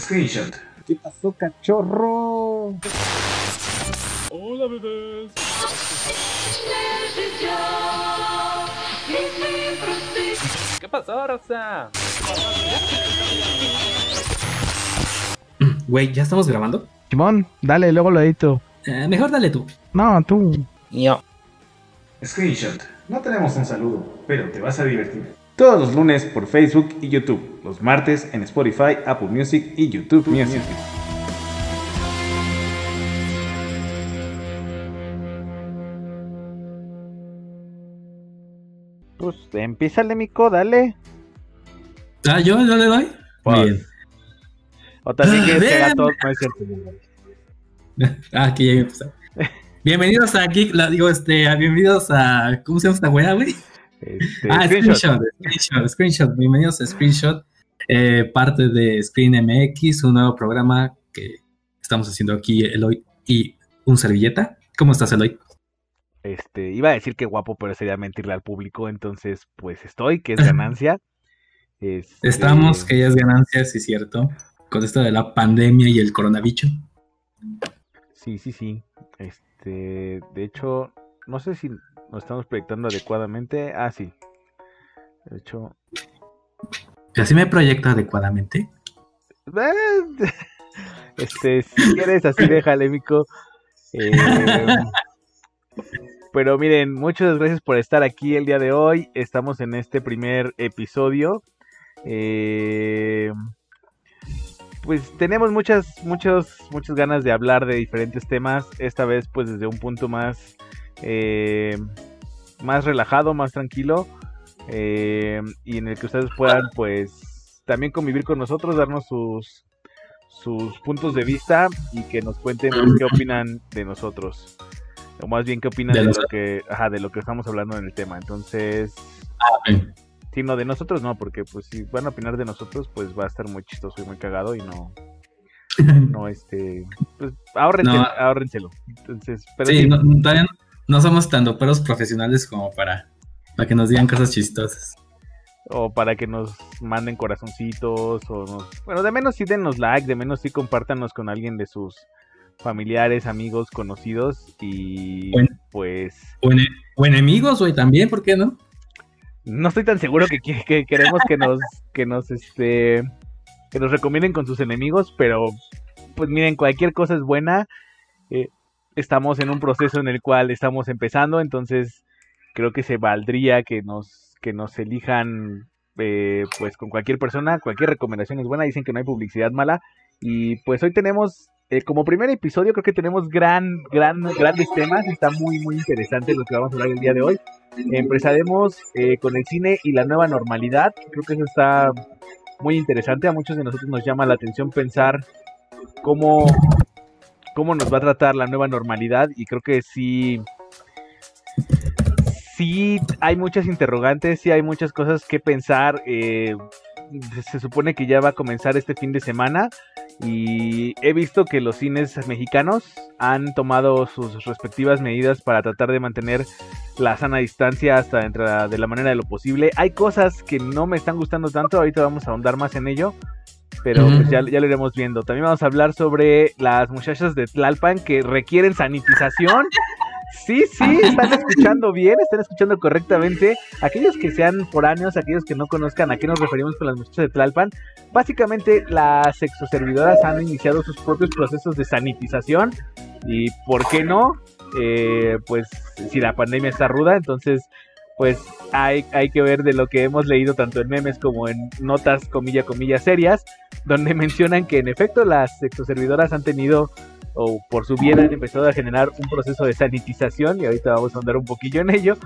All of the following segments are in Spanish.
Screenshot. ¿Qué pasó, cachorro? Hola, bebés. ¿Qué pasó, Rosa? Güey, ¿ya estamos grabando? Simón, dale, luego lo edito. Eh, mejor dale tú. No, tú. Yo. Screenshot. No tenemos un saludo, pero te vas a divertir. Todos los lunes por Facebook y YouTube. Los martes en Spotify, Apple Music y YouTube Music. Pues empieza Mico, dale. Ah, yo, yo le doy. Pues. Bien. O también Ah, que haga todo, no es cierto. Ah, aquí ya empezó. Bienvenidos a Geek, la, digo, este, bienvenidos a, ¿cómo se llama esta weá, güey? Este, Ah, screenshot. screenshot, screenshot, screenshot. Bienvenidos a Screenshot, eh, parte de Screen MX, un nuevo programa que estamos haciendo aquí, Eloy y un servilleta. ¿Cómo estás, Eloy? Este, iba a decir que guapo, pero sería mentirle al público, entonces, pues estoy, que es ganancia. Este, Estamos, que ya es ganancia, sí, cierto, con esto de la pandemia y el coronavirus. Sí, sí, sí. Este, de hecho, no sé si nos estamos proyectando adecuadamente. Ah, sí. De hecho, ¿Así me proyecto adecuadamente? eh, este, si quieres así déjale, mico. Eh, pero miren, muchas gracias por estar aquí el día de hoy. Estamos en este primer episodio. Eh, pues tenemos muchas, muchas, muchas ganas de hablar de diferentes temas. Esta vez, pues desde un punto más, eh, más relajado, más tranquilo. eh, y en el que ustedes puedan, pues, también convivir con nosotros, darnos sus, sus puntos de vista y que nos cuenten qué opinan de nosotros. O más bien qué opinan De de, lo que, ajá, de lo que estamos hablando en el tema. Entonces, bien. Sí, no, de nosotros no, porque pues si van a opinar de nosotros, pues va a estar muy chistoso y muy cagado y no, no, este, pues ahórrenselo, No. ahórrenselo. Entonces, pero sí, sí, no, todavía no, no somos tan peros profesionales como para, para que nos digan cosas chistosas. o para que nos manden corazoncitos, o nos, bueno, de menos sí denos like, de menos sí compártanos con alguien de sus familiares, amigos, conocidos y Bueno. pues O, ene- o enemigos, güey, también, ¿por qué no? No estoy tan seguro que, que- que queremos que nos, que nos, este, que nos recomienden con sus enemigos, pero pues miren, cualquier cosa es buena. Eh, estamos en un proceso en el cual estamos empezando, entonces creo que se valdría que nos, que nos elijan, eh, pues con cualquier persona, cualquier recomendación es buena. Dicen que no hay publicidad mala y pues hoy tenemos eh, como primer episodio creo que tenemos gran, gran, grandes temas. Está muy, muy interesante lo que vamos a hablar el día de hoy. Empezaremos eh, con el cine y la nueva normalidad. Creo que eso está muy interesante. A muchos de nosotros nos llama la atención pensar cómo, cómo nos va a tratar la nueva normalidad. Y creo que sí, sí hay muchas interrogantes, sí hay muchas cosas que pensar. eh, se supone que ya va a comenzar este fin de semana y he visto que los cines mexicanos han tomado sus respectivas medidas para tratar de mantener la sana distancia hasta dentro de la manera de lo posible. Hay cosas que no me están gustando tanto, ahorita vamos a ahondar más en ello, pero pues ya, ya lo iremos viendo. También vamos a hablar sobre las muchachas de Tlalpan que requieren sanitización. Sí, sí, están escuchando bien, están escuchando correctamente. Aquellos que sean foráneos, aquellos que no conozcan a qué nos referimos con las muchachas de Tlalpan, básicamente las sexoservidoras han iniciado sus propios procesos de sanitización y, ¿por qué no? Eh, pues si la pandemia está ruda, entonces pues hay, hay que ver de lo que hemos leído tanto en memes como en notas comilla comilla serias, donde mencionan que en efecto las sexoservidoras han tenido o por su bien han empezado a generar un proceso de sanitización y ahorita vamos a andar un poquillo en ello.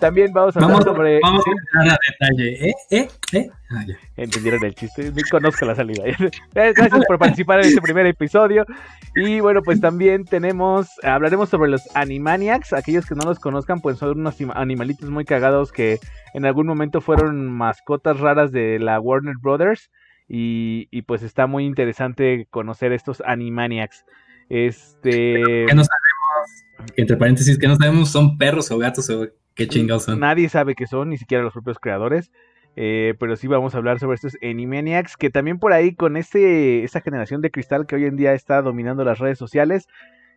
También vamos a hablar Vamos, sobre... vamos a entrar a detalle. ¿Eh? ¿Eh? ¿Eh? Ah, ya. entendieron el chiste, ni conozco la salida. Gracias por participar en este primer episodio. Y bueno, pues también tenemos, hablaremos sobre los Animaniacs. Aquellos que no los conozcan, pues son unos im- animalitos muy cagados que en algún momento fueron mascotas raras de la Warner Brothers. Y, y pues está muy interesante conocer estos Animaniacs. Este. Que no sabemos, entre paréntesis, que no sabemos son perros o gatos o qué chingados son. Nadie sabe qué son, ni siquiera los propios creadores. Eh, pero sí vamos a hablar sobre estos Animaniacs, que también por ahí con este, esta generación de cristal que hoy en día está dominando las redes sociales,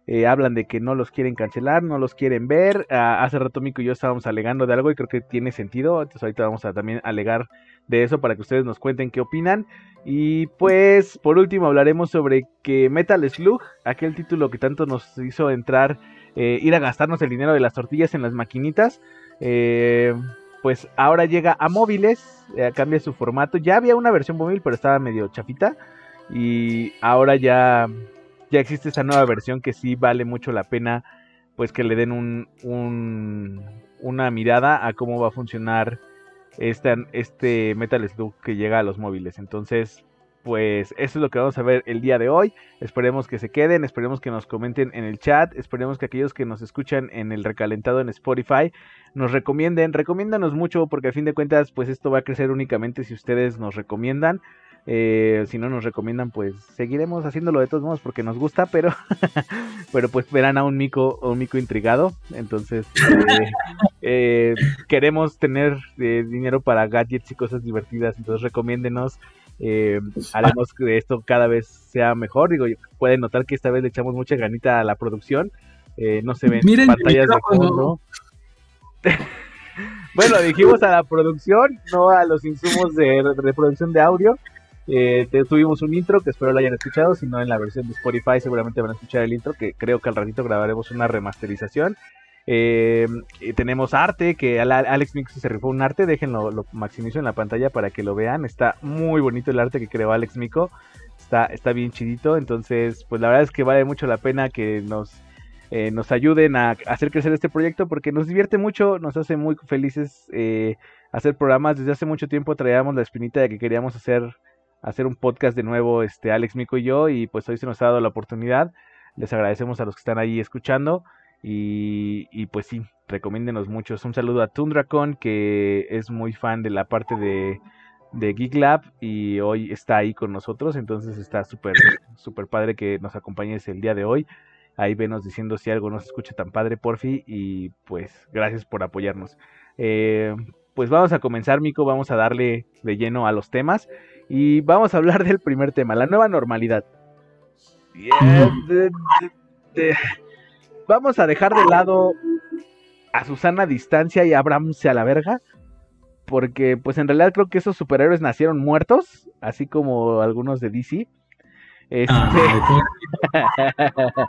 eh, hablan de que no los quieren cancelar, no los quieren ver. Ah, hace rato Mico y yo estábamos alegando de algo y creo que tiene sentido. Entonces ahorita vamos a también alegar de eso para que ustedes nos cuenten qué opinan. Y pues por último hablaremos sobre que Metal Slug, aquel título que tanto nos hizo entrar, eh, ir a gastarnos el dinero de las tortillas en las maquinitas. Eh, pues ahora llega a móviles, eh, cambia su formato. Ya había una versión móvil, pero estaba medio chafita. Y ahora ya, ya existe esa nueva versión que sí vale mucho la pena, pues que le den un, un- una mirada a cómo va a funcionar este Metal Slug que llega a los móviles. Entonces, pues eso es lo que vamos a ver el día de hoy. Esperemos que se queden, esperemos que nos comenten en el chat, esperemos que aquellos que nos escuchan en el recalentado en Spotify nos recomienden, recomiéndanos mucho porque a fin de cuentas pues esto va a crecer únicamente si ustedes nos recomiendan. Eh, si no nos recomiendan pues seguiremos haciéndolo de todos modos porque nos gusta, pero pero pues verán a un mico, un mico intrigado. Entonces eh, eh, queremos tener dinero para gadgets y cosas divertidas, entonces recomiéndenos. Eh, haremos que esto cada vez sea mejor. Digo, pueden notar que esta vez le echamos mucha ganita a la producción. Eh, no se ven Miren mi pantallas de fondo. bueno, dijimos a la producción, no a los insumos de re- reproducción de audio. Eh, te- tuvimos un intro que espero lo hayan escuchado, si no en la versión de Spotify seguramente van a escuchar el intro, que creo que al ratito grabaremos una remasterización. Eh, tenemos arte, que al- Alex Mix se rifó un arte, déjenlo, lo maximizo en la pantalla para que lo vean. Está muy bonito el arte que creó Alex Mico, está, está bien chidito, entonces pues la verdad es que vale mucho la pena que nos, eh, nos ayuden a hacer crecer este proyecto porque nos divierte mucho, nos hace muy felices eh, hacer programas. Desde hace mucho tiempo traíamos la espinita de que queríamos hacer, hacer un podcast de nuevo, este, Alex Mico y yo, y pues hoy se nos ha dado la oportunidad. Les agradecemos a los que están ahí escuchando. Y, pues sí, recomiéndenos mucho. Un saludo a Tundracon, que es muy fan de la parte de, de Geek Lab y hoy está ahí con nosotros. Entonces está súper súper padre que nos acompañes el día de hoy. Ahí venos diciendo si algo no se escucha tan padre, porfi. Y pues gracias por apoyarnos. Eh, pues vamos a comenzar, Mico. Vamos a darle de lleno a los temas. Y vamos a hablar del primer tema, la nueva normalidad. De- Vamos a dejar de lado a Susana a distancia y a Abrams a la verga. Porque, pues en realidad creo que esos superhéroes nacieron muertos, así como algunos de DC. Este, Ah,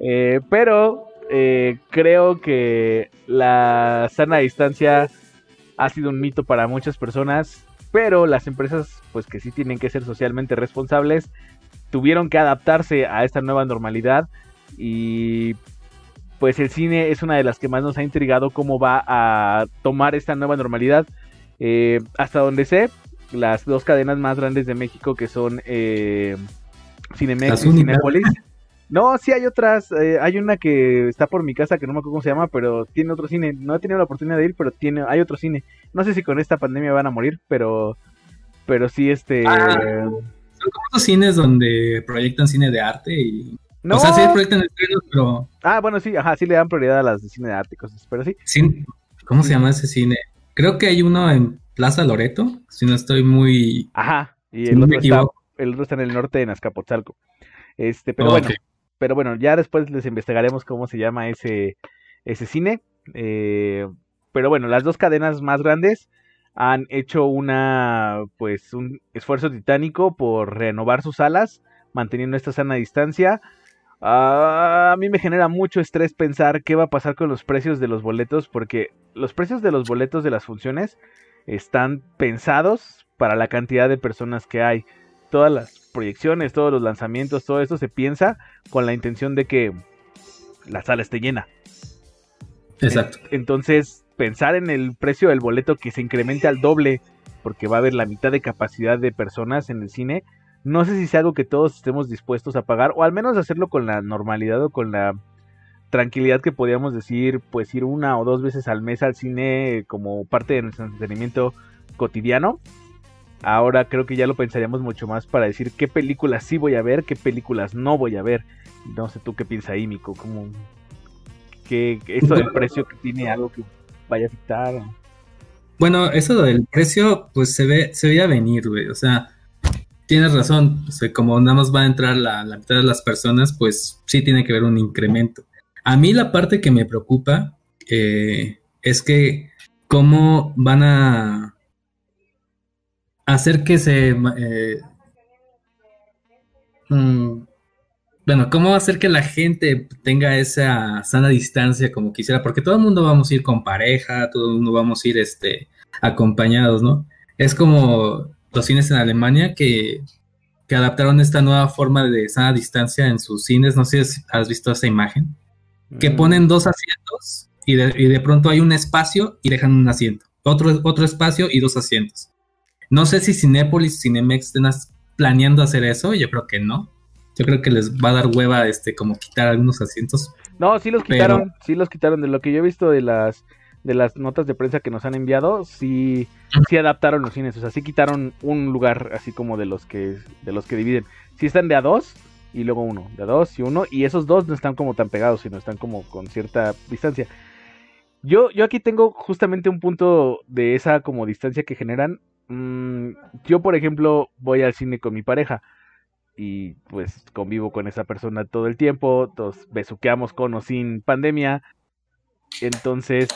eh, pero eh, creo que la sana distancia ha sido un mito para muchas personas, pero las empresas, pues que sí tienen que ser socialmente responsables, tuvieron que adaptarse a esta nueva normalidad y pues el cine es una de las que más nos ha intrigado cómo va a tomar esta nueva normalidad. Eh, hasta donde sé, las dos cadenas más grandes de México que son eh, Cinemex y. Cinépolis. No, sí hay otras. eh, hay una que está por mi casa que no me acuerdo cómo se llama, pero tiene otro cine. No he tenido la oportunidad de ir, pero tiene, hay otro cine. No sé si con esta pandemia van a morir, pero, pero sí este. Ah. Son como esos cines donde proyectan cine de arte y... no. O sea, sí proyectan estrenos, pero... Ah, bueno, sí, ajá, sí le dan prioridad a las de cine de arte y cosas, pero sí. cin- ¿Cómo se llama ese cine? Creo que hay uno en Plaza Loreto, si no estoy muy... Ajá. Y si el no otro, está, equivoco. el otro está en el norte, en Azcapotzalco. Este, pero Oh, bueno, pero bueno, ya después les investigaremos cómo se llama ese, ese cine. Eh, pero bueno, las dos cadenas más grandes han hecho una, pues, un esfuerzo titánico por renovar sus salas, manteniendo esta sana distancia. Ah, a mí me genera mucho estrés pensar qué va a pasar con los precios de los boletos, porque los precios de los boletos de las funciones están pensados para la cantidad de personas que hay. Todas las proyecciones, todos los lanzamientos, todo esto se piensa con la intención de que la sala esté llena. Exacto. Entonces, pensar en el precio del boleto que se incremente al doble, porque va a haber la mitad de capacidad de personas en el cine, no sé si sea algo que todos estemos dispuestos a pagar, o al menos hacerlo con la normalidad o con la tranquilidad que podíamos decir, pues ir una o dos veces al mes al cine como parte de nuestro entretenimiento cotidiano. Ahora creo que ya lo pensaríamos mucho más para decir qué películas sí voy a ver, qué películas no voy a ver. No sé tú qué piensas ahí, Mico, como que esto del precio que tiene algo que vaya a afectar. Bueno, eso del precio, pues se ve, se veía venir, güey. O sea, tienes razón. O sea, como nada más va a entrar la, mitad de las personas, pues sí tiene que haber un incremento. A mí la parte que me preocupa eh, es que cómo van a hacer que se... eh, mm, bueno, ¿cómo hacer que la gente tenga esa sana distancia como quisiera? Porque todo el mundo vamos a ir con pareja, todo el mundo vamos a ir este, acompañados, ¿no? Es como los cines en Alemania que, que adaptaron esta nueva forma de sana distancia en sus cines. No sé si has visto esa imagen. Que Mm, ponen dos asientos y de, y de pronto hay un espacio y dejan un asiento. Otro, otro espacio y dos asientos. No sé si Cinépolis, Cinemex estén planeando hacer eso. Yo creo que no. Yo creo que les va a dar hueva este como quitar algunos asientos. No, sí los Pero- quitaron, sí los quitaron. De lo que yo he visto de las de las notas de prensa que nos han enviado, sí, sí adaptaron los cines. O sea, sí quitaron un lugar así como de los que de los que dividen. Sí están de a dos y luego uno, de a dos y uno. Y esos dos no están como tan pegados, sino están como con cierta distancia. Yo, yo aquí tengo justamente un punto de esa como distancia que generan. Mm, yo, por ejemplo, voy al cine con mi pareja y pues convivo con esa persona todo el tiempo, todos besuqueamos con o sin pandemia, entonces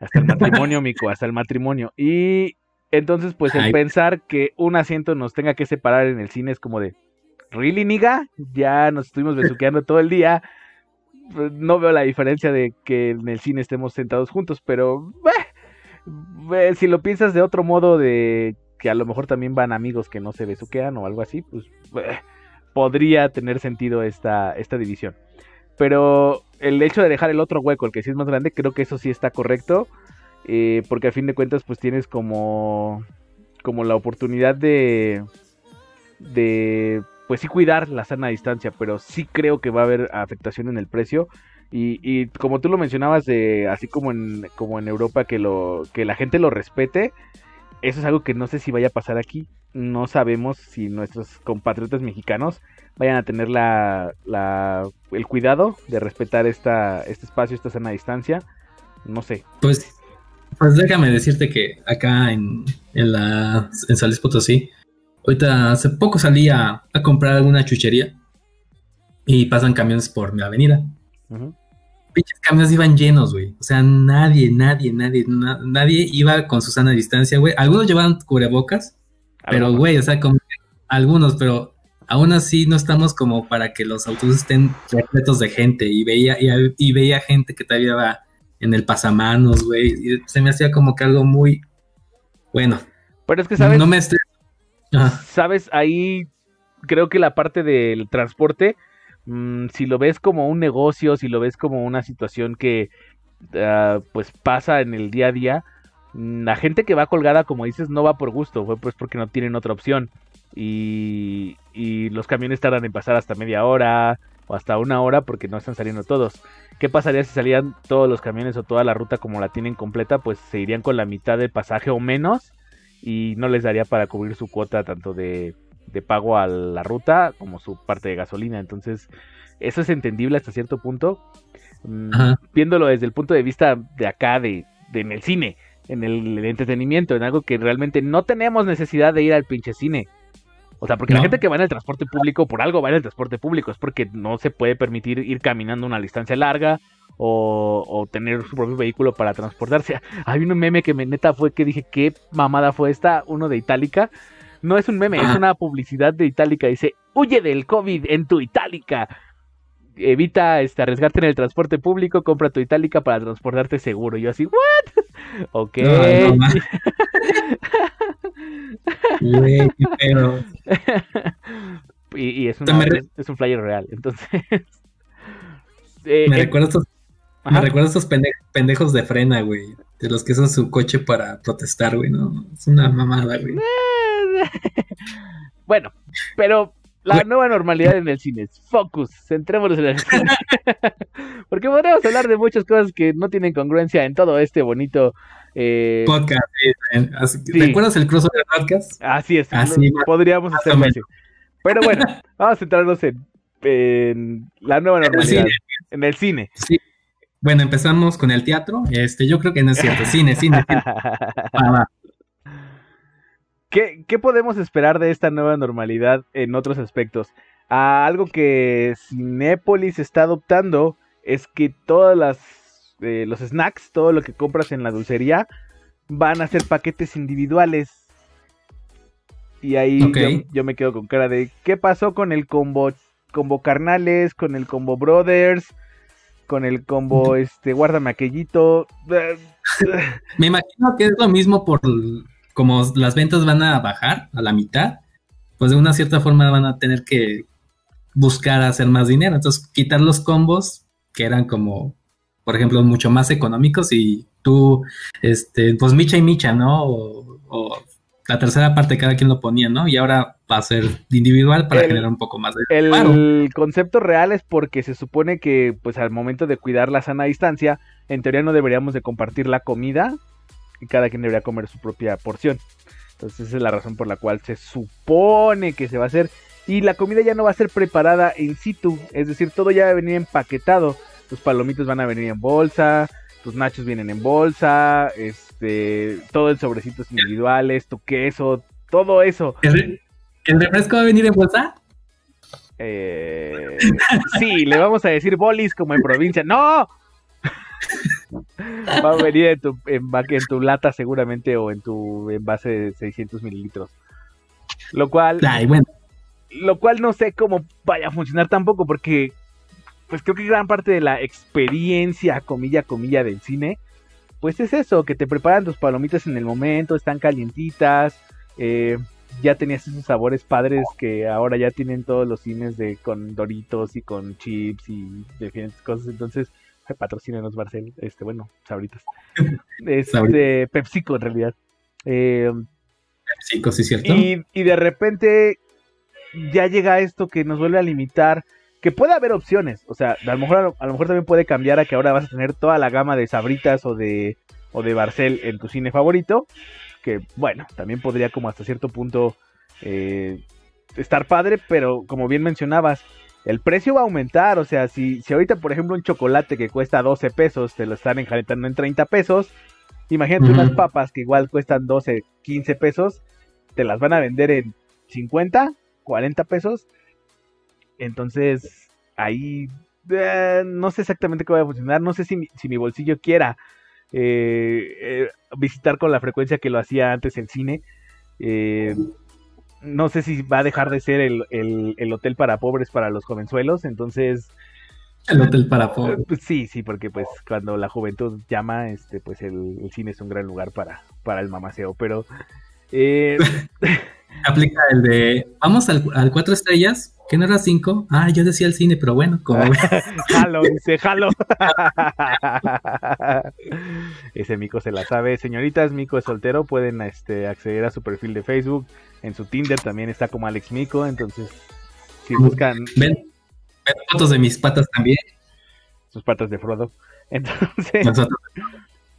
hasta el matrimonio, mico, hasta el matrimonio. Y entonces pues el Ay. pensar que un asiento nos tenga que separar en el cine es como de, ¿really, niga? Ya nos estuvimos besuqueando todo el día. No veo la diferencia de que en el cine estemos sentados juntos, pero eh, eh, si lo piensas de otro modo de que a lo mejor también van amigos que no se besuquean o algo así, pues eh, podría tener sentido esta, esta división. Pero el hecho de dejar el otro hueco, el que sí es más grande, creo que eso sí está correcto. eh, porque a fin de cuentas, pues tienes como, como la oportunidad de, de, pues sí cuidar la sana distancia, pero sí creo que va a haber afectación en el precio. Y, y como tú lo mencionabas, de así como en, como en Europa, que, lo, que la gente lo respete, eso es algo que no sé si vaya a pasar aquí. No sabemos si nuestros compatriotas mexicanos vayan a tener la, la- el cuidado de respetar esta, este espacio, esta sana distancia. No sé. Pues, pues déjame decirte que acá en, en, la, en San Luis Potosí, ahorita hace poco salí a, a comprar alguna chuchería y pasan camiones por mi avenida. Pinches camiones iban llenos, güey. O sea, nadie, nadie, nadie, na- nadie iba con su sana distancia, güey. Algunos llevaban cubrebocas, pero, güey, o sea, como algunos, pero aún así no estamos como para que los autobuses estén repletos de gente. Y veía, y, y veía gente que todavía iba en el pasamanos, güey. Se me hacía como que algo muy bueno. Pero es que, ¿sabes? No me Ajá. ¿Sabes? Ahí creo que la parte del transporte, mm, si lo ves como un negocio, si lo ves como una situación que ah, pues pasa en el día a día, mm, la gente que va colgada, como dices, no va por gusto, fue pues porque no tienen otra opción. Y, y los camiones tardan en pasar hasta media hora o hasta una hora porque no están saliendo todos. ¿Qué pasaría si salían todos los camiones o toda la ruta como la tienen completa? Pues se irían con la mitad del pasaje o menos y no les daría para cubrir su cuota tanto de, de pago a la ruta como su parte de gasolina. Entonces, eso es entendible hasta cierto punto. Mm, Ajá. Viéndolo desde el punto de vista de acá, de, de en el cine, en el, el entretenimiento, en algo que realmente no tenemos necesidad de ir al pinche cine. O sea, porque la gente que va en el transporte público, por algo va en el transporte público, es porque no se puede permitir ir caminando una distancia larga o, o tener su propio vehículo para transportarse. Hay un meme que me neta fue que dije, ¿qué mamada fue esta? Uno de Itálica. No es un meme, es una publicidad de Itálica. Dice, huye del COVID en tu Itálica. Evita este, arriesgarte en el transporte público, compra tu Itálica para transportarte seguro. Y yo así, ¿what? ok. No, no, ma. Güey, qué pedo. y, y es, una- un flyer real. Entonces... eh, Me eh, recuerda estos, me recuerda estos pende- pendejos de frena, güey. De los que usan su coche para protestar, güey. No, es una mamada, güey. bueno, pero la Güey. nueva normalidad en el cine es focus, centrémonos en el cine. Porque podríamos hablar de muchas cosas que no tienen congruencia en todo este bonito... eh, Podcast. sí, eh, así- Sí. ¿Recuerdas el crossover podcast? así es, Así, lo- podríamos hacerlo así. Pero bueno, vamos a centrarnos en, en la nueva En el normalidad, cine. en el cine. Sí. Bueno, empezamos con el teatro. Este, yo creo que no es cierto. Cine, cine, cine. Va. ¿Qué, qué podemos esperar de esta nueva normalidad en otros aspectos? Ah, algo que Cinépolis está adoptando es que todas las eh, los snacks, todo lo que compras en la dulcería, van a ser paquetes individuales. Y ahí yo, yo me quedo con cara de ¿qué pasó con el combo combo carnales, con el combo brothers, con el combo este guárdame aquellito? Me imagino que es lo mismo por como las ventas van a bajar a la mitad, pues de una cierta forma van a tener que buscar hacer más dinero. Entonces, quitar los combos que eran como, por ejemplo, mucho más económicos y tú, este, pues micha y micha, ¿no? O, o la tercera parte cada quien lo ponía, ¿no? Y ahora va a ser individual para El- generar un poco más de El concepto real es porque se supone que, pues, al momento de cuidar la sana distancia, en teoría no deberíamos de compartir la comida y cada quien debería comer su propia porción. Entonces esa es la razón por la cual se supone que se va a hacer. Y la comida ya no va a ser preparada in situ, es decir, todo ya va a venir empaquetado. Tus palomitas van a venir en bolsa, tus nachos vienen en bolsa, este, todo en sobrecitos individuales, tu queso, todo eso. ¿El, re- el refresco va a venir en bolsa? Eh, sí, le vamos a decir bolis como en provincia. ¡No! Va a venir en tu, en, en tu lata seguramente o en tu envase de 600 mililitros. Lo cual, Ay, bueno, lo cual no sé cómo vaya a funcionar tampoco porque pues creo que gran parte de la experiencia, comilla, comilla del cine, pues es eso, que te preparan tus palomitas en el momento, están calientitas, eh, ya tenías esos sabores padres que ahora ya tienen todos los cines de con doritos y con chips y diferentes cosas, entonces patrocínenos Barcel, este bueno, sabritas. Este. PepsiCo en realidad. Eh, sí, sí, cierto. y, y de repente ya llega esto que nos vuelve a limitar. Que puede haber opciones. O sea, a lo mejor, a lo mejor también puede cambiar a que ahora vas a tener toda la gama de sabritas o de, o de Barcel en tu cine favorito. Que bueno, también podría como hasta cierto punto eh, estar padre, pero como bien mencionabas, el precio va a aumentar. O sea, si, si ahorita, por ejemplo, un chocolate que cuesta 12 pesos, te lo están enjaretando en 30 pesos. Imagínate unas papas que igual cuestan 12, 15 pesos, te las van a vender en 50, 40 pesos. Entonces, ahí eh, no sé exactamente cómo va a funcionar. No sé si mi, si mi bolsillo quiera eh, eh, visitar con la frecuencia que lo hacía antes el cine. Eh, no sé si va a dejar de ser el, el- el hotel para pobres para los jovenzuelos. Entonces, El hotel para eh, pobres. pues sí, sí, porque pues cuando la juventud llama, este, pues el, el cine es un gran lugar para, para el mamaceo. Pero eh, Aplica el de, vamos al, al cuatro estrellas, que no era cinco. Ah, yo decía el cine, pero bueno, como. Jalo, dice, jalo. Ese Mico se la sabe. Señoritas, Mico es soltero, pueden este, acceder a su perfil de Facebook. En su Tinder también está como Alex Mico, entonces si buscan ven, ven fotos de mis patas también. sus patas de Frodo. Entonces, Nosotros.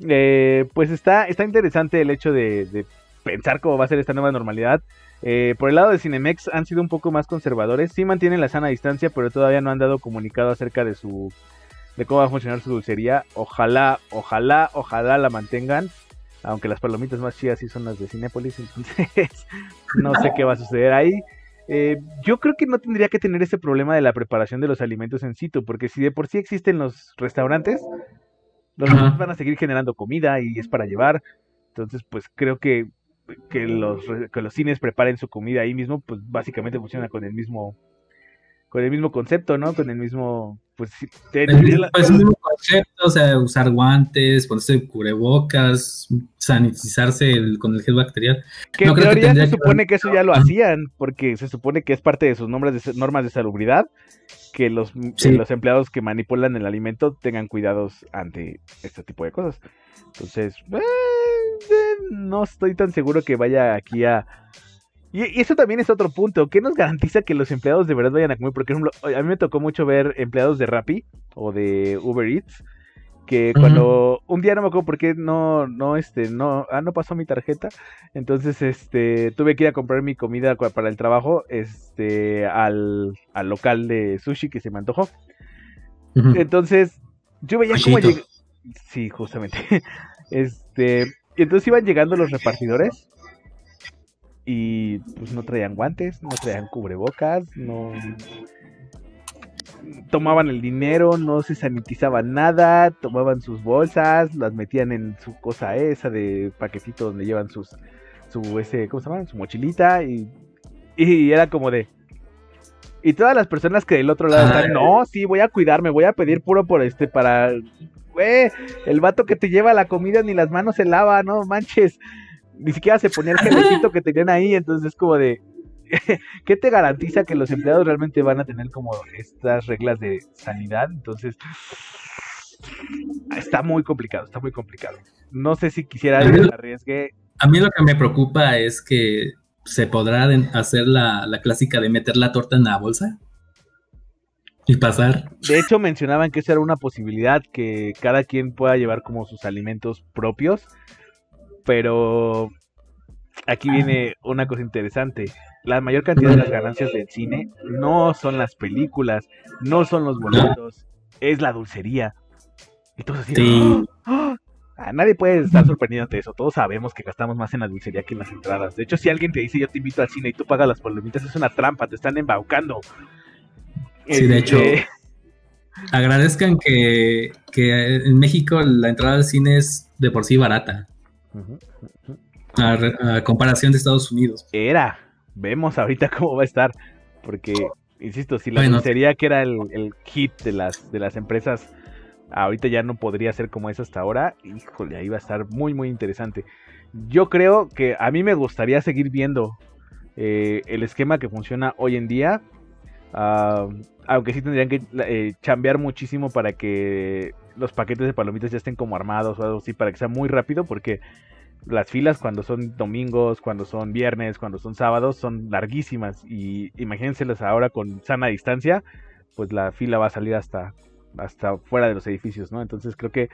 eh, pues está, está interesante el hecho de, de pensar cómo va a ser esta nueva normalidad. Eh, por el lado de Cinemex han sido un poco más conservadores. Sí mantienen la sana distancia, pero todavía no han dado comunicado acerca de su de cómo va a funcionar su dulcería. Ojalá, ojalá, ojalá la mantengan. Aunque las palomitas más chidas sí son las de Cinépolis, entonces no sé qué va a suceder ahí. Eh, yo creo que no tendría que tener ese problema de la preparación de los alimentos en situ, porque si de por sí existen los restaurantes, los Ajá. restaurantes van a seguir generando comida y es para llevar. Entonces, pues creo que que los, que los cines preparen su comida ahí mismo, pues básicamente funciona con el mismo con el mismo concepto, ¿no? Con el mismo, pues, te- El- la- pues el mismo concepto, o sea, usar guantes, ponerse cubrebocas, sanitizarse el- con el gel bacterial. que no en creo que teoría tendría se que supone ver- que eso ya lo Ah. hacían, porque se supone que es parte de sus normas de, normas de salubridad, que los, que Sí. los empleados que manipulan el alimento tengan cuidados ante este tipo de cosas. Entonces, eh, no estoy tan seguro que vaya aquí a... Y, eso también es otro punto. ¿Qué nos garantiza que los empleados de verdad vayan a comer? Porque, por ejemplo, a mí me tocó mucho ver empleados de Rappi o de Uber Eats que cuando un día no me acuerdo por qué no no este no ah no pasó mi tarjeta entonces este tuve que ir a comprar mi comida para el trabajo este al, al local de sushi que se me antojó entonces Yo veía cómo lleg- Sí, justamente. Este. Y entonces iban llegando los repartidores. Y pues no traían guantes, no traían cubrebocas, no. Tomaban el dinero, no se sanitizaban nada, tomaban sus bolsas, las metían en su cosa esa de paquetito donde llevan sus. Su ese, ¿cómo se llama? Su mochilita y. Y era como de. Y todas las personas que del otro lado están, no, sí, voy a cuidarme, voy a pedir puro por este, para, güey, el vato que te lleva la comida ni las manos se lava, no manches, ni siquiera se ponía el gelecito que tenían ahí, entonces es como de, ¿qué te garantiza que los empleados realmente van a tener como estas reglas de sanidad? Entonces, está muy complicado, está muy complicado. No sé si quisiera que me arriesgue. A mí lo que me preocupa es que se podrá hacer la, la clásica de meter la torta en la bolsa y pasar. De hecho, mencionaban que esa era una posibilidad, que cada quien pueda llevar como sus alimentos propios, pero aquí viene una cosa interesante. La mayor cantidad de las ganancias del cine no son las películas, no son los boletos, es la dulcería. Y todos así, Sí. ¡Ah! Ah, nadie puede estar sorprendido ante eso. Todos sabemos que gastamos más en la dulcería que en las entradas. De hecho, si alguien te dice yo te invito al cine y tú pagas las palomitas, es una trampa, te están embaucando. Sí, de hecho, Agradezcan que, que en México la entrada al cine es de por sí barata, a, comparación de Estados Unidos. Era. Vemos ahorita cómo va a estar. Porque, insisto, si la Bueno. dulcería que era el, el hit de las, de las empresas, ahorita ya no podría ser como es hasta ahora, híjole, ahí va a estar muy, muy interesante. Yo creo que a mí me gustaría seguir viendo eh, el esquema que funciona hoy en día. Ah, aunque sí tendrían que eh, chambear muchísimo para que los paquetes de palomitas ya estén como armados o algo así, para que sea muy rápido, porque las filas cuando son domingos, cuando son viernes, cuando son sábados, son larguísimas. Y imagínenselas ahora con sana distancia, pues la fila va a salir hasta, hasta fuera de los edificios, ¿no? Entonces creo que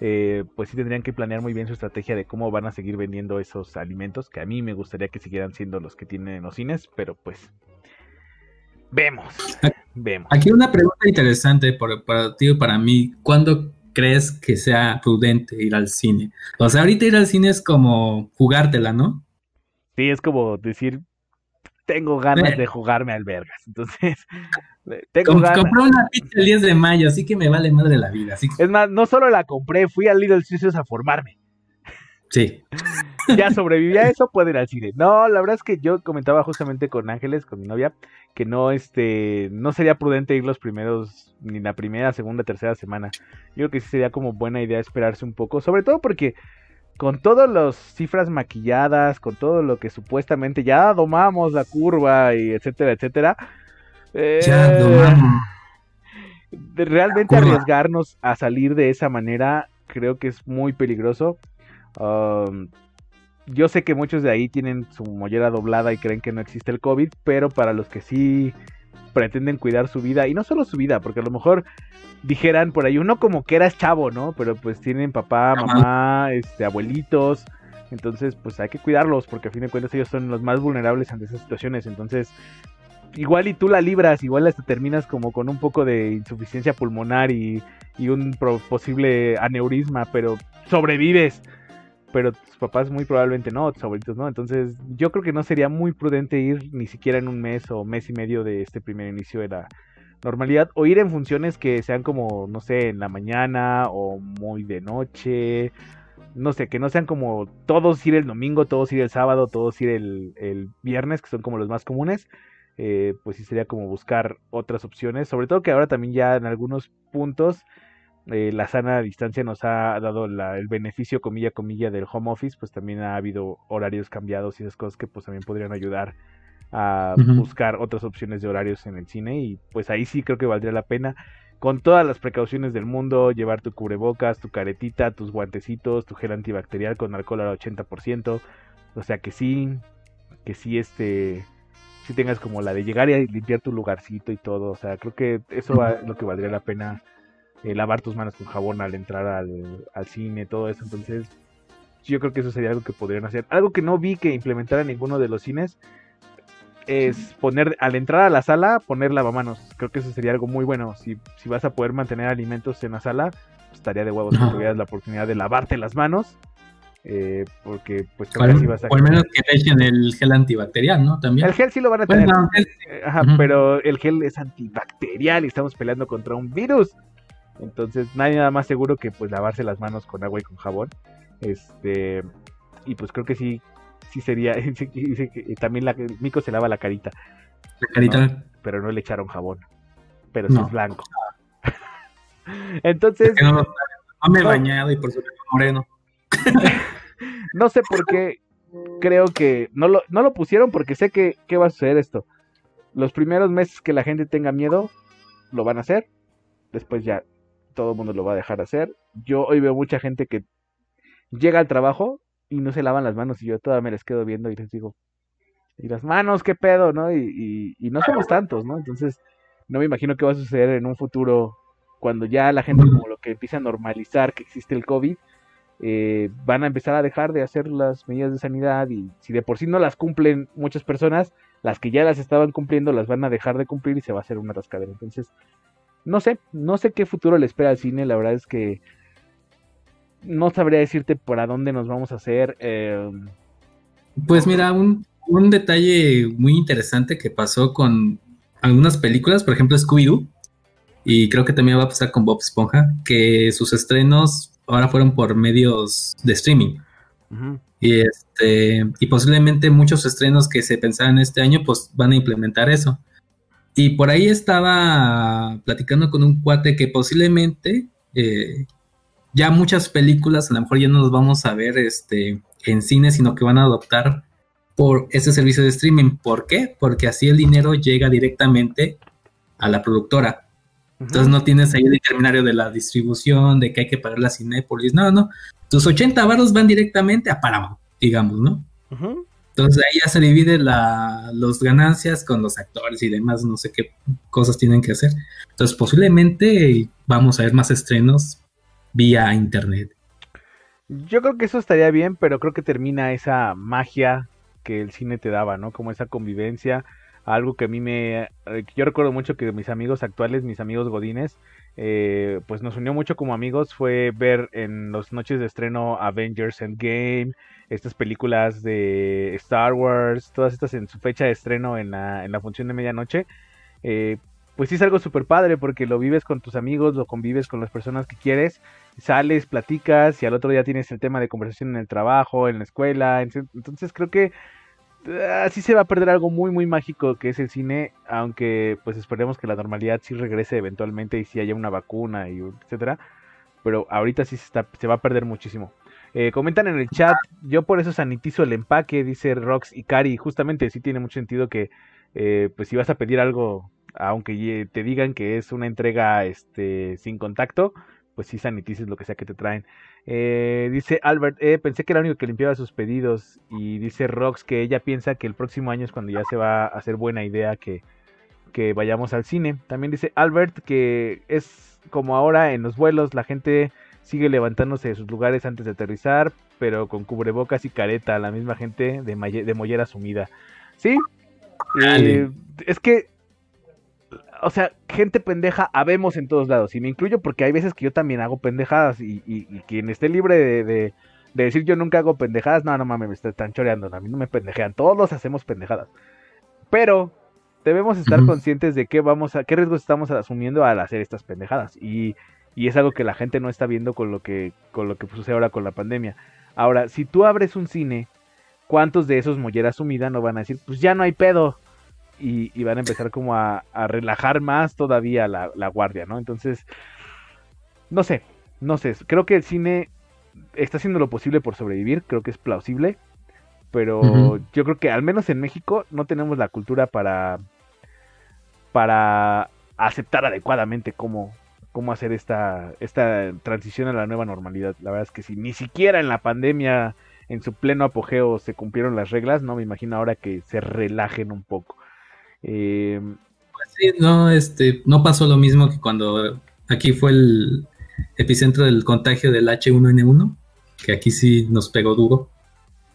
eh, pues sí tendrían que planear muy bien su estrategia de cómo van a seguir vendiendo esos alimentos, que a mí me gustaría que siguieran siendo los que tienen en los cines, pero pues vemos, vemos. Aquí una pregunta interesante por- para ti y para mí. ¿Cuándo crees que sea prudente ir al cine? O sea, ahorita ir al cine es como jugártela, ¿no? Sí, es como decir, tengo ganas Eh. de jugarme al vergas. Entonces, tengo Com- ganas. compré una pizza el 10 de mayo, así que me vale madre la vida. Así que, Es más, no solo la compré, fui al Little Caesars a formarme. sí. Ya sobreviví a eso, puedo ir al cine. No, la verdad es que yo comentaba justamente con Ángeles, con mi novia, que no, este, no sería prudente ir los primeros, ni la primera, segunda, tercera semana. Yo creo que sí sería como buena idea esperarse un poco, sobre todo porque con todas las cifras maquilladas, con todo lo que supuestamente ya domamos la curva y etcétera, etcétera. eh, Ya, mames. de realmente arriesgarnos a salir de esa manera creo que es muy peligroso. Um, yo sé que muchos de ahí tienen su mollera doblada y creen que no existe el COVID, pero para los que sí pretenden cuidar su vida, y no solo su vida, porque a lo mejor dijeran por ahí uno como que eras chavo, ¿no? Pero pues tienen papá, mamá, este, abuelitos, entonces pues hay que cuidarlos, porque a fin de cuentas ellos son los más vulnerables ante esas situaciones, entonces igual y tú la libras, igual hasta terminas como con un poco de insuficiencia pulmonar y, y un posible aneurisma, pero sobrevives. Pero tus papás muy probablemente no, tus abuelitos no. Entonces yo creo que no sería muy prudente ir ni siquiera en un mes o mes y medio de este primer inicio de la normalidad. O ir en funciones que sean como, no sé, en la mañana o muy de noche. No sé, que no sean como todos ir el domingo, todos ir el sábado, todos ir el, el viernes, que son como los más comunes eh, pues sí sería como buscar otras opciones. Sobre todo que ahora también ya en algunos puntos eh, la sana distancia nos ha dado la- el beneficio, comilla, comilla, del home office, pues también ha habido horarios cambiados y esas cosas que pues también podrían ayudar a buscar otras opciones de horarios en el cine y pues ahí sí creo que valdría la pena con todas las precauciones del mundo, llevar tu cubrebocas, tu caretita, tus guantecitos, tu gel antibacterial con alcohol al 80%, o sea que sí, que sí este si tengas como la de llegar y limpiar tu lugarcito y todo. O sea, creo que eso va- es lo que valdría la pena. Eh, lavar tus manos con jabón al entrar al, al cine, todo eso. Entonces, yo creo que eso sería algo que podrían hacer. Algo que no vi que implementara ninguno de los cines es poner, al entrar a la sala, poner lavamanos. Creo que eso sería algo muy bueno. Si, si vas a poder mantener alimentos en la sala, pues, estaría de huevos que Ajá. tuvieras la oportunidad de lavarte las manos. eh, porque pues que al, así vas a... o al menos que le echen el gel antibacterial, ¿no? También. El gel sí lo van a tener. Bueno, el- Eh, Ajá, pero el gel es antibacterial y estamos peleando contra un virus. Entonces, nadie nada más seguro que pues lavarse las manos con agua y con jabón. Este, y pues creo que sí, sí sería. también la, Mico se lava la carita, la carita. pero no le echaron jabón. Pero sí es blanco. Entonces, que no, no me he bañado y por supuesto moreno. no sé por qué creo que no lo, no lo pusieron porque sé que, que va a suceder esto. Los primeros meses que la gente tenga miedo, lo van a hacer. Después ya todo el mundo lo va a dejar hacer. Yo hoy veo mucha gente que llega al trabajo y no se lavan las manos y yo todavía me les quedo viendo y les digo, y las manos, qué pedo, ¿no? Y, y, y no somos tantos, ¿no? Entonces, no me imagino qué va a suceder en un futuro cuando ya la gente como lo que empieza a normalizar que existe el COVID, eh, van a empezar a dejar de hacer las medidas de sanidad y si de por sí no las cumplen muchas personas, las que ya las estaban cumpliendo las van a dejar de cumplir y se va a hacer una rascadera. Entonces, no sé, no sé qué futuro le espera al cine, la verdad es que no sabría decirte para dónde nos vamos a hacer. eh, Pues mira, un, un detalle muy interesante que pasó con algunas películas, por ejemplo Scooby-Doo, y creo que también va a pasar con Bob Esponja, que sus estrenos ahora fueron por medios de streaming. Y este, y posiblemente muchos estrenos que se pensaban este año, pues van a implementar eso. Y por ahí estaba platicando con un cuate que posiblemente eh, ya muchas películas a lo mejor ya no las vamos a ver este, en cine, sino que van a adoptar por ese servicio de streaming. ¿Por qué? Porque así el dinero llega directamente a la productora. Entonces no tienes ahí el interminario de la distribución, de que hay que pagar la Cinépolis. No, no. Tus 80 varos van directamente a Paramount, digamos, ¿no? Ujú. Entonces ahí ya se divide la, los ganancias con los actores y demás, no sé qué cosas tienen que hacer. Entonces posiblemente vamos a ver más estrenos vía internet. Yo creo que eso estaría bien, pero creo que termina esa magia que el cine te daba, ¿no? Como esa convivencia, algo que a mí me... eh, Yo recuerdo mucho que mis amigos actuales, mis amigos godines, eh, pues nos unió mucho como amigos, fue ver en las noches de estreno Avengers Endgame, estas películas de Star Wars, todas estas en su fecha de estreno en la, en la función de medianoche. Eh, pues sí es algo súper padre porque lo vives con tus amigos, lo convives con las personas que quieres sales, platicas y al otro día tienes el tema de conversación en el trabajo, en la escuela. en- Entonces creo que así se va a perder algo muy muy mágico que es el cine, aunque pues esperemos que la normalidad sí regrese eventualmente y si haya una vacuna y etcétera. Pero ahorita sí se va a perder muchísimo. Eh, comentan en el chat, yo por eso sanitizo el empaque, dice Rox y Cari. Justamente sí tiene mucho sentido que eh, pues si vas a pedir algo, aunque te digan que es una entrega este sin contacto, pues sí sanitices lo que sea que te traen. Eh, dice Albert, eh, pensé que era el único que limpiaba sus pedidos. Y dice Rox que ella piensa que el próximo año es cuando ya se va a hacer buena idea que, que vayamos al cine. También dice Albert que es como ahora en los vuelos, la gente sigue levantándose de sus lugares antes de aterrizar, pero con cubrebocas y careta, la misma gente de, mollera sumida. Sí, eh, es que o sea, gente pendeja habemos en todos lados. Y me incluyo porque hay veces que yo también hago pendejadas. Y, y- y quien esté libre de, de- de decir yo nunca hago pendejadas, no, no mames, me están choreando. A mí no me pendejean. Todos hacemos pendejadas. Pero debemos estar conscientes de qué vamos a, qué riesgos estamos asumiendo al hacer estas pendejadas. Y, y es algo que la gente no está viendo con lo que, con lo que sucede ahora con la pandemia. Ahora, si tú abres un cine, ¿cuántos de esos mollera sumida no van a decir, pues ya no hay pedo? y, y van a empezar como a, a relajar más todavía la, la guardia, ¿no? Entonces, no sé, no sé, creo que el cine está haciendo lo posible por sobrevivir, creo que es plausible, pero yo creo que al menos en México no tenemos la cultura para, para aceptar adecuadamente cómo, cómo hacer esta, esta transición a la nueva normalidad. La verdad es que si ni siquiera en la pandemia, en su pleno apogeo, se cumplieron las reglas, no me imagino ahora que se relajen un poco. Eh, Sí, no, este, no pasó lo mismo que cuando aquí fue el epicentro del contagio del H1N1, que aquí sí nos pegó duro.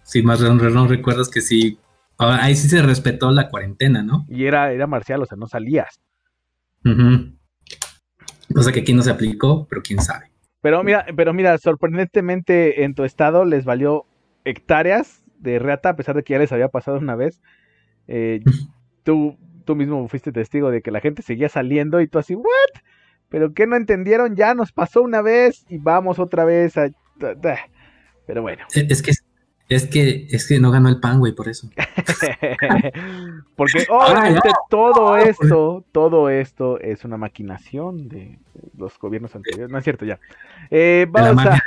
Si más no, no recuerdas que sí, ahí sí se respetó la cuarentena, ¿no? y era, era marcial, o sea, no salías. Ujú. Cosa que aquí no se aplicó, pero quién sabe. Pero mira, pero mira, sorprendentemente en tu estado les valió hectáreas de reata, a pesar de que ya les había pasado una vez. Eh, tú, tú mismo fuiste testigo de que la gente seguía saliendo y tú así, ¿what? Pero que no entendieron, ya nos pasó una vez y vamos otra vez a... Pero bueno. Es que es que, es que no ganó el pan, güey, por eso. Porque obviamente todo esto, todo esto es una maquinación de los gobiernos anteriores. No es cierto, ya. Eh, vamos a,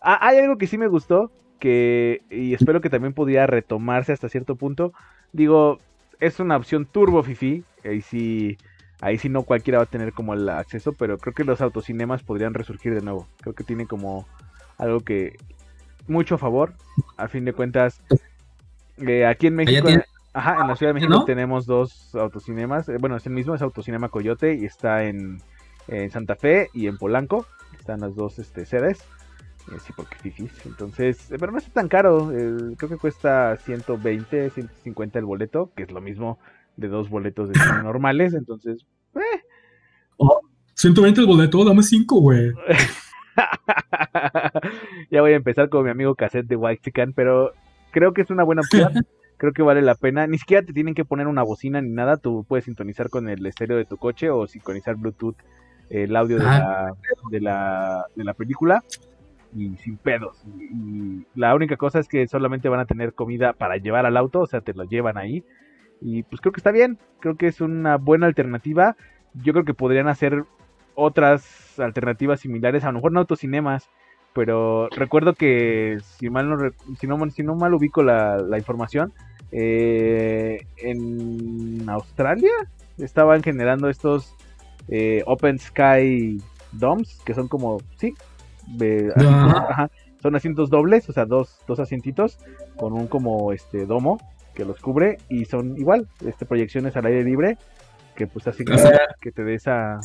a, Hay algo que sí me gustó, que y espero que también pudiera retomarse hasta cierto punto. Digo, es una opción turbo fifi, ahí sí, ahí sí no cualquiera va a tener como el acceso, pero creo que los autocinemas podrían resurgir de nuevo. Creo que tiene como algo que mucho favor. A fin de cuentas, eh, aquí en México, ajá, en la Ciudad de México tenemos dos autocinemas. Eh, bueno, es el mismo, es Autocinema Coyote y está en, Santa Fe y en Polanco. Están las dos este, sedes. Eh, sí, porque es difícil. Entonces, pero no está tan caro. creo que cuesta 120, 150 el boleto, que es lo mismo de dos boletos de cine normales. Entonces, eh. 120 el boleto, dame 5, güey. ya voy a empezar con mi amigo cassette de White Chicken, pero creo que es una buena opción. creo que vale la pena. Ni siquiera te tienen que poner una bocina ni nada. Tú puedes sintonizar con el estéreo de tu coche o sincronizar Bluetooth el audio de, la, de, la, de la película y sin pedos. Y, la única cosa es que solamente van a tener comida para llevar al auto, o sea, te lo llevan ahí. Y pues creo que está bien, creo que es una buena alternativa. Yo creo que podrían hacer otras alternativas similares, a lo mejor no autocinemas, pero recuerdo que si mal no, si no, si no mal ubico la, la información, eh, en Australia estaban generando estos eh, Open Sky Domes, que son como, sí, son asientos dobles, o sea, dos, dos asientitos con un como este domo que los cubre y son igual, este proyecciones al aire libre que pues así que te dé esa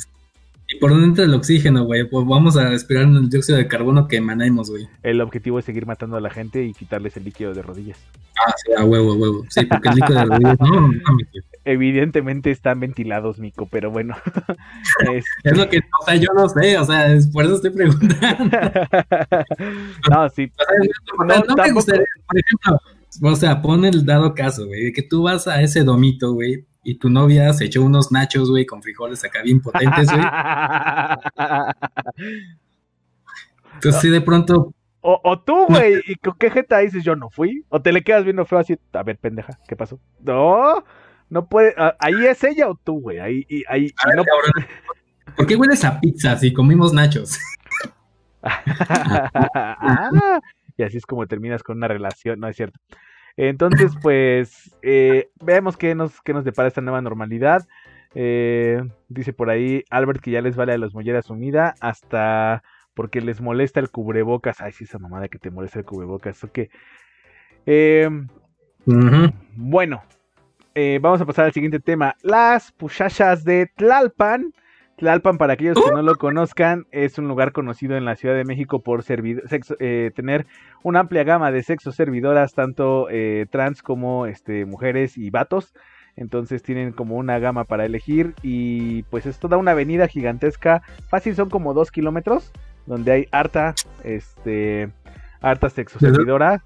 ¿Y por dónde entra el oxígeno, güey? Pues vamos a respirar el dióxido de carbono que emanemos, güey. El objetivo es seguir matando a la gente y quitarles el líquido de rodillas. Ah, sí, a huevo, a huevo. Sí, porque el líquido de rodillas no, no, Evidentemente están ventilados, Mico, pero bueno. es... lo que, o sea, yo no sé, o sea, es por eso estoy preguntando. no, sí. O sea, no, me gustaría, por ejemplo, o sea, pon el dado caso, güey, de que tú vas a ese domito, güey, y tu novia se echó unos nachos, güey, con frijoles acá bien potentes, güey. Entonces, sí, de pronto. O, o tú, güey, ¿y con qué jeta dices yo no fui? O te le quedas viendo feo así, a ver, pendeja, ¿qué pasó? No, no puede. Ahí es ella o tú, güey. Ahí, ahí. A ver, ¿Por qué hueles a pizza si comimos nachos? ah, y así es como terminas con una relación, no es cierto. Entonces, pues, eh, veamos qué nos, qué nos depara esta nueva normalidad. Eh, dice por ahí Albert que ya les vale a los mollera sumida hasta porque les molesta el cubrebocas. Ay, sí, esa mamada que te molesta el cubrebocas. Ok. Eh, bueno, vamos a pasar al siguiente tema. Las puchachas de Tlalpan Tlalpan, para aquellos que no lo conozcan, es un lugar conocido en la Ciudad de México por eh, tener una amplia gama de sexos servidoras, tanto eh, trans como este, mujeres y vatos. Entonces tienen como una gama para elegir y pues es toda una avenida gigantesca. Fácil son como dos kilómetros, donde hay harta, este, harta sexo servidora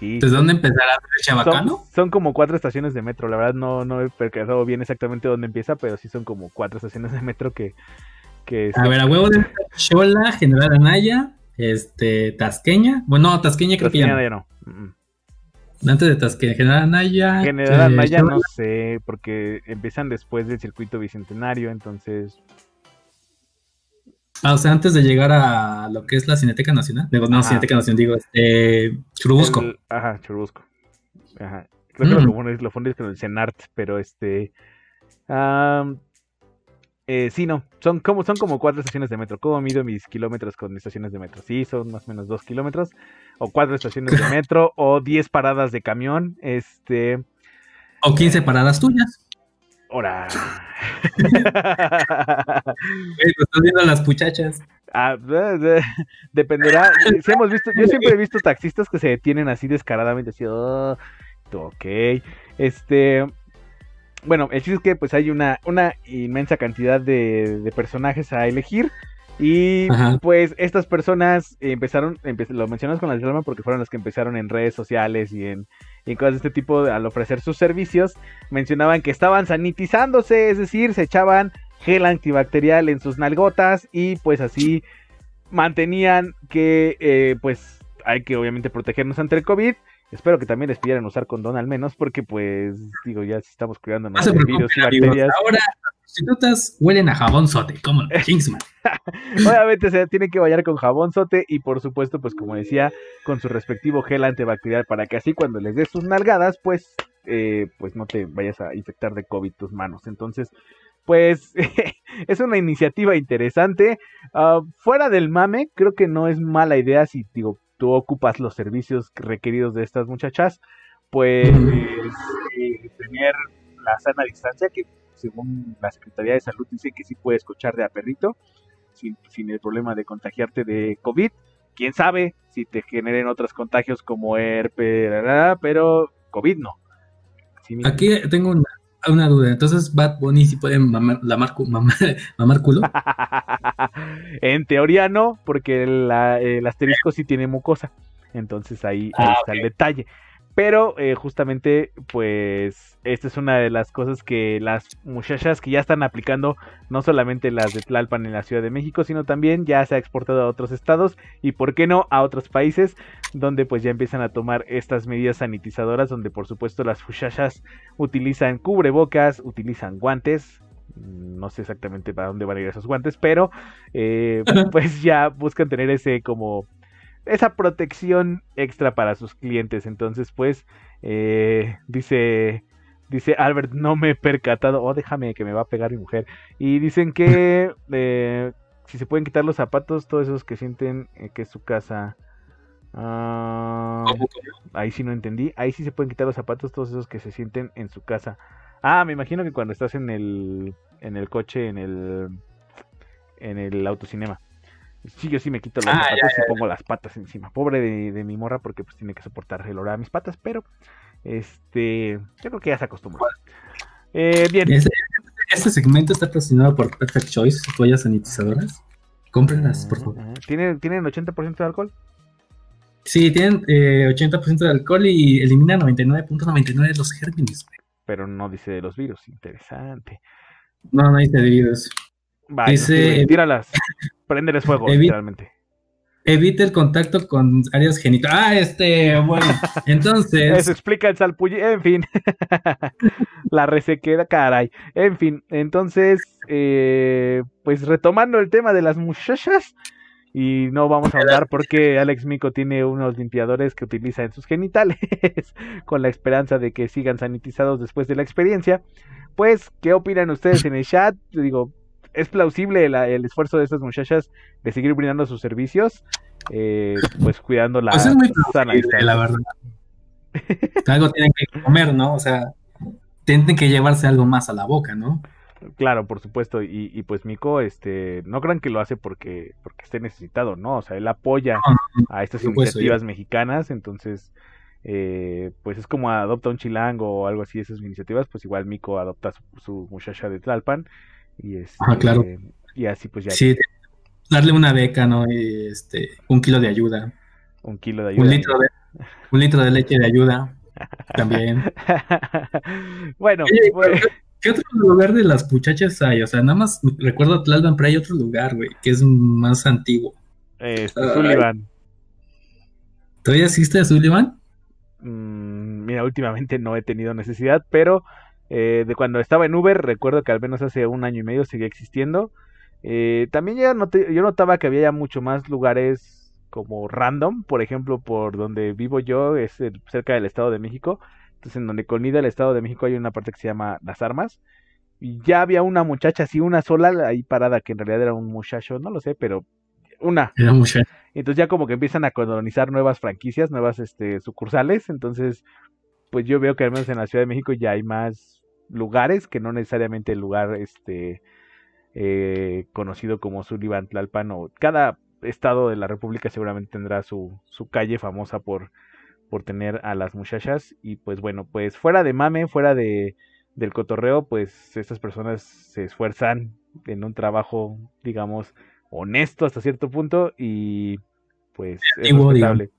¿Desde dónde empezará Chabacano? Son, como cuatro estaciones de metro. La verdad no, no he percatado bien exactamente dónde empieza, pero sí son como cuatro estaciones de metro que... que a ver, a huevo de Chola, General Anaya, este, Tasqueña. Bueno, Tasqueña creo que ya no. Antes de Tasqueña, General Anaya. General eh, Anaya no sé, porque empiezan después del circuito bicentenario, entonces Ah, o sea, antes de llegar a lo que es la Cineteca Nacional. Digo, no, Cineteca Nacional, digo, este. Churubusco. ajá, Churubusco. Ajá. Creo que lo, mm. lo fundí con el CENART, pero este. eh, sí, no. Son como, son como cuatro estaciones de metro. ¿Cómo mido mis kilómetros con estaciones de metro? Sí, son más o menos dos kilómetros. O cuatro estaciones de metro. o diez paradas de camión. Este. O quince paradas tuyas. Ahora. estás viendo las puchachas. Ah, dependerá. hemos visto, yo siempre he visto taxistas que se detienen así descaradamente, así, oh, ok. Este, bueno, el chiste es que pues hay una, una inmensa cantidad de, personajes a elegir. Y Ajá. pues estas personas empezaron, empe- lo mencionas con la Tlalpan porque fueron las que empezaron en redes sociales y en, y en cosas de este tipo de- al ofrecer sus servicios, mencionaban que estaban sanitizándose, es decir, se echaban gel antibacterial en sus nalgotas y pues así mantenían que eh, pues hay que obviamente protegernos ante el COVID. Espero que también les pidieran usar condón al menos porque pues digo ya si estamos cuidándonos de virus y bacterias. Ahora las prostitutas huelen a jabón sote, ¿cómo no? Kingsman. Obviamente se tiene que bañar con jabón sote y por supuesto, pues como decía, con su respectivo gel antibacterial para que así cuando les des sus nalgadas, pues, eh, pues no te vayas a infectar de COVID tus manos. Entonces, pues es una iniciativa interesante. Ah, fuera del mame, creo que no es mala idea si digo tú ocupas los servicios requeridos de estas muchachas, pues eh, tener la sana distancia que según la Secretaría de Salud dice que sí puedes escuchar de a perrito sin, sin el problema de contagiarte de COVID. Quién sabe si te generen otros contagios como herpes, pero COVID no. Aquí tengo una, una duda. Entonces, Bad Bunny sí puede mamar, lamar cu- mamar, mamar culo. en teoría no, porque la- el asterisco sí tiene mucosa. Entonces ahí, ahí Ah, está el detalle. Pero eh, justamente, pues, esta es una de las cosas que las muchachas que ya están aplicando, no solamente las de Tlalpan en la Ciudad de México, sino también ya se ha exportado a otros estados y, ¿por qué no?, a otros países, donde pues ya empiezan a tomar estas medidas sanitizadoras, donde por supuesto las muchachas utilizan cubrebocas, utilizan guantes, mm, no sé exactamente para dónde van a ir esos guantes, pero eh, pues ya buscan tener ese como esa protección extra para sus clientes. Entonces, pues, eh, dice, dice Albert, no me he percatado, oh, déjame que me va a pegar mi mujer. Y dicen que eh, si se pueden quitar los zapatos, todos esos que sienten eh, que es su casa. Ah, ahí sí no entendí. Ahí sí se pueden quitar los zapatos, todos esos que se sienten en su casa. Ah, me imagino que cuando estás en el, en el coche, en el, en el autocinema. Sí, yo sí me quito los Ah, zapatos y pongo las patas encima. Pobre de, de mi morra porque pues tiene que soportar el olor a mis patas, pero este, yo creo que ya se acostumbró. Eh, bien. Este, este segmento está patrocinado por Perfect Choice, toallas sanitizadoras. Cómprenlas, por favor. ¿Tienen, ¿Tienen 80% de alcohol? Sí, tienen eh, 80% de alcohol y eliminan 99.99 de los gérmenes. güey. Pero no dice de los virus. Interesante. No, no dice de virus. Vale, Dice- tíralas. Préndeles fuego, literalmente. Evite el contacto con áreas genitales. Ah, este, bueno. Eso Entonces, explica el salpullido. En fin. la resequeda, caray. En fin, entonces, eh, pues retomando el tema de las muchachas. Y no vamos a hablar porque Alex Mico tiene unos limpiadores que utiliza en sus genitales. con la esperanza de que sigan sanitizados después de la experiencia. Pues, ¿qué opinan ustedes en el chat? Digo, es plausible la- el esfuerzo de estas muchachas de seguir brindando sus servicios. eh, pues cuidando la pues es muy sana la verdad. Algo tienen que comer, ¿no? O sea, tienen que llevarse algo más a la boca, ¿no? Claro, por supuesto, y, y pues Mico, este, no crean que lo hace porque, porque esté necesitado, ¿no? O sea, él apoya a estas supuesto, iniciativas mexicanas, entonces, eh, pues es como adopta un chilango o algo así, esas iniciativas, pues igual Mico adopta su, su muchacha de Tlalpan, y este, Ajá, claro. y así pues ya Sí, darle una beca, ¿no? Y, este, un kilo de ayuda. un kilo de ayuda. Un litro de, un litro de leche de ayuda. También. bueno, Oye, pues, ¿Qué otro lugar de las muchachas hay? O sea, nada más recuerdo Tlalpan, pero hay otro lugar, güey, que es más antiguo. este. Sullivan, ¿Todavía existe Sullivan? Mm, mira, últimamente no he tenido necesidad, pero eh, de cuando estaba en Uber, recuerdo que al menos hace un año y medio seguía existiendo. Eh, también ya noté- yo notaba que había ya mucho más lugares como random, por ejemplo, por donde vivo yo, es el- cerca del Estado de México. Entonces, en donde colnida el Estado de México hay una parte que se llama Las Armas. Y ya había una muchacha así, una sola ahí parada, que en realidad era un muchacho, no lo sé, pero una. Era mucha. Entonces ya como que empiezan a colonizar nuevas franquicias, nuevas este, sucursales. Entonces, pues yo veo que al menos en la Ciudad de México ya hay más lugares que no necesariamente el lugar este eh, conocido como Sullivan Tlalpan o cada estado de la República seguramente tendrá su, su calle famosa por, por tener a las muchachas. Y pues bueno, pues fuera de mame, fuera de del cotorreo, pues estas personas se esfuerzan en un trabajo, digamos, honesto hasta cierto punto y pues es respetable.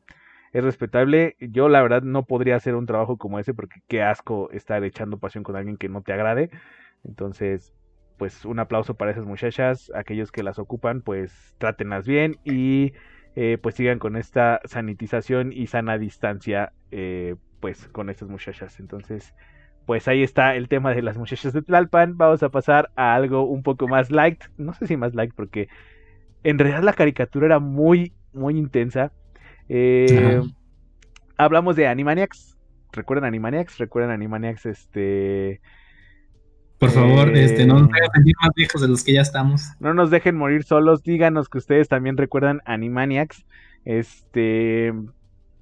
Es respetable. Yo la verdad no podría hacer un trabajo como ese porque qué asco estar echando pasión con alguien que no te agrade. Entonces, pues un aplauso para esas muchachas, aquellos que las ocupan, pues trátenlas bien y eh, pues sigan con esta sanitización y sana distancia, eh, pues con estas muchachas. Entonces, pues ahí está el tema de las muchachas de Tlalpan. Vamos a pasar a algo un poco más light, no sé si más light porque en realidad la caricatura era muy, muy intensa. Eh, hablamos de Animaniacs. ¿Recuerdan Animaniacs? ¿Recuerdan Animaniacs? Este. Por favor, Eh, este, no nos sentir más viejos de los que ya estamos. No nos dejen morir solos. Díganos que ustedes también recuerdan Animaniacs. Este.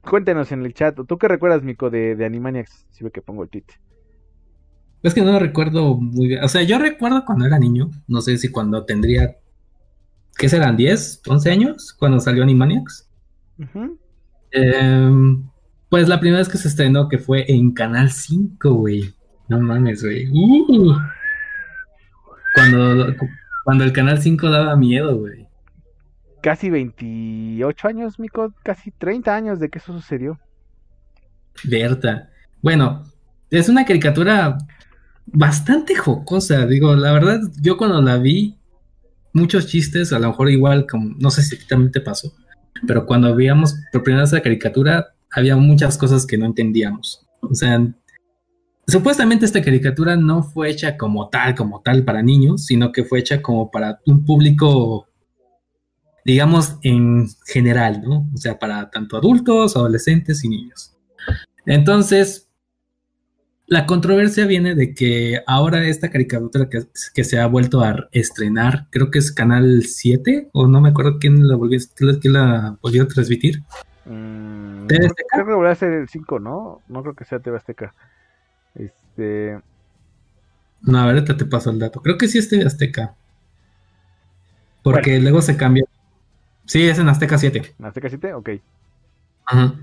Cuéntenos en el chat. ¿Tú qué recuerdas, Mico, de, de Animaniacs? Si ve que pongo el tweet. Es que no lo recuerdo muy bien. O sea, yo recuerdo cuando era niño, no sé si cuando tendría, ¿qué serán? ¿10? ¿11 años? Cuando salió Animaniacs. Em, pues la primera vez que se estrenó, que fue en Canal 5, güey. No mames, güey. Uh. Cuando, cuando el Canal 5 daba miedo, güey. Casi 28 años, Mico. Casi 30 años de que eso sucedió. Berta. Bueno, es una caricatura bastante jocosa. Digo, la verdad, yo cuando la vi, muchos chistes, a lo mejor igual, como, no sé si también te pasó, pero cuando veíamos por primera vez la caricatura, había muchas cosas que no entendíamos. O sea, supuestamente esta caricatura no fue hecha como tal, como tal para niños, sino que fue hecha como para un público, digamos, en general, ¿no? O sea, para tanto adultos, adolescentes y niños. Entonces, la controversia viene de que ahora esta caricatura que, que se ha vuelto a estrenar, creo que es Canal 7, o no me acuerdo quién la volvió, quién la volvió a transmitir. Mm, ¿TV creo, Azteca? creo que volverá a ser el 5, ¿no? No creo que sea TV Azteca. Este. No, a ver, ahorita te paso el dato. Creo que sí es TV Azteca. Porque luego se cambió. Sí, es en Azteca 7. ¿Azteca 7? Ok. Ajá.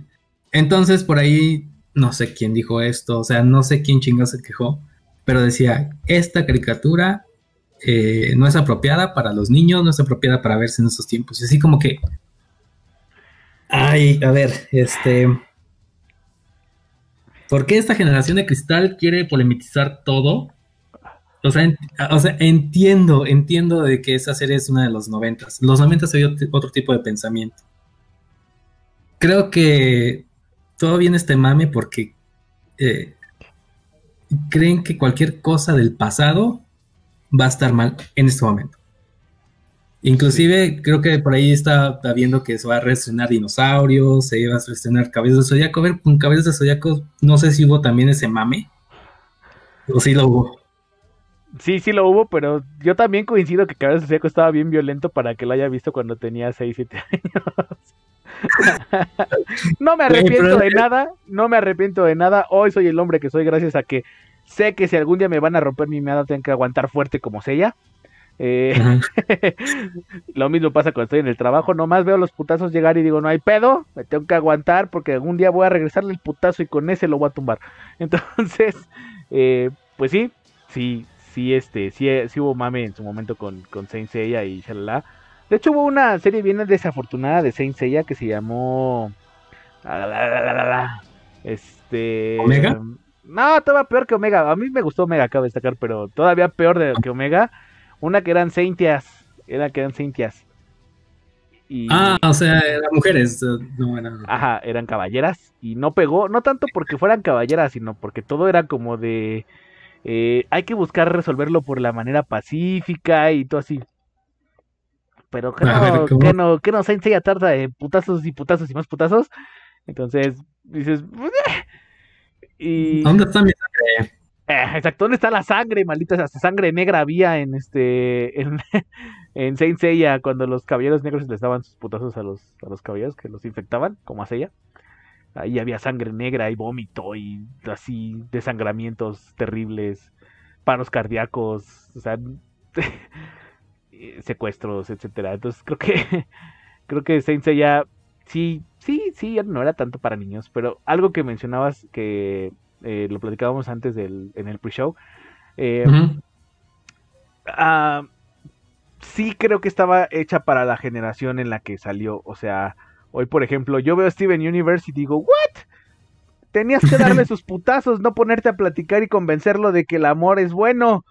Entonces, por ahí, no sé quién dijo esto, o sea, no sé quién chingados se quejó, pero decía, esta caricatura eh, no es apropiada para los niños, no es apropiada para verse en estos tiempos. Y así como que... Ay, a ver, este... ¿Por qué esta generación de cristal quiere polemizar todo? O sea, o sea, entiendo, entiendo de que esa serie es una de los noventas. Los noventas había ot- otro tipo de pensamiento. Creo que todo viene este mame porque eh, creen que cualquier cosa del pasado va a estar mal en este momento. Inclusive creo que por ahí está viendo que se va a reestrenar dinosaurios, se iba a reestrenar cabezas de zodiaco. A ver, con cabezas de zodiaco, no sé si hubo también ese mame. O sí lo hubo. Sí, sí lo hubo, pero yo también coincido que Cabezas de Zodiaco estaba bien violento para que lo haya visto cuando tenía 6, 7 años. no me arrepiento de nada, no me arrepiento de nada. Hoy soy el hombre que soy gracias a que sé que si algún día me van a romper mi meada tengo que aguantar fuerte como Sella. Eh, lo mismo pasa cuando estoy en el trabajo, nomás veo los putazos llegar y digo, no hay pedo, me tengo que aguantar porque algún día voy a regresarle el putazo y con ese lo voy a tumbar. Entonces, eh, pues sí, sí, sí, este, sí, sí hubo mame en su momento con, con Saint Seiya y shalala. De hecho, hubo una serie bien desafortunada de Saint Seiya que se llamó... la, la, la, la, la, la, Este... ¿Omega? No, todavía peor que Omega. A mí me gustó Omega, acabo de destacar, pero todavía peor de, que Omega. Una que eran Saintias. Era que eran Saintias. Y, Ah, o sea, eran mujeres. eh, No, eran. Ajá, eran caballeras. Y no pegó, no tanto porque fueran caballeras, sino porque todo era como de. eh, hay que buscar resolverlo por la manera pacífica y todo así. Pero que ver, no, ¿cómo? que no, que no Saint Seiya tarda de putazos y putazos y más putazos. Entonces dices. y. ¿Dónde está mi Eh, exacto, ¿dónde está la sangre, maldita? Hasta sangre negra había en este. En, en Saint Seiya cuando los caballeros negros les daban sus putazos a los, a los caballeros que los infectaban, como a Seiya. Ahí había sangre negra y vómito y así desangramientos terribles, paros cardíacos, o sea, secuestros, etcétera. Entonces creo que creo que Saint Seiya sí, sí, sí, no era tanto para niños, pero algo que mencionabas que eh, lo platicábamos antes del, en el pre-show. eh, ah, sí creo que estaba hecha para la generación en la que salió. O sea, hoy por ejemplo, yo veo Steven Universe y digo, ¿what? Tenías que darle sus putazos, no ponerte a platicar y convencerlo de que el amor es bueno.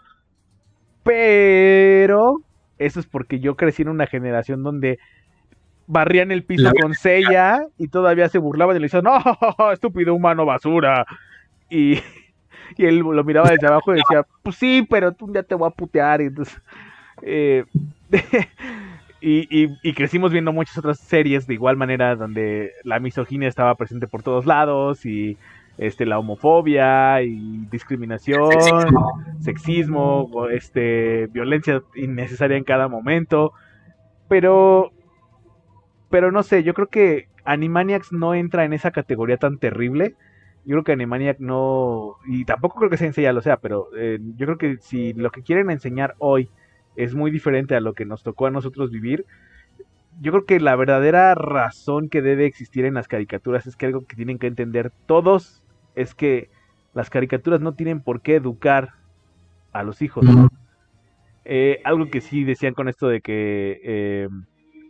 Pero eso es porque yo crecí en una generación donde barrían el piso con sella y todavía se burlaban y le decían, no, estúpido humano basura. Y, y él lo miraba desde abajo y decía, pues sí, pero tú ya te voy a putear. Y entonces, eh, y, y, crecimos viendo muchas otras series de igual manera donde la misoginia estaba presente por todos lados y este la homofobia y discriminación, sexismo, este violencia innecesaria en cada momento. Pero pero no sé, yo creo que Animaniacs no entra en esa categoría tan terrible. Yo creo que Animaniacs no y tampoco creo que se ya lo sea, pero eh, yo creo que si lo que quieren enseñar hoy es muy diferente a lo que nos tocó a nosotros vivir. Yo creo que la verdadera razón que debe existir en las caricaturas es que algo que tienen que entender todos es que las caricaturas no tienen por qué educar a los hijos. Eh, algo que sí decían con esto de que eh,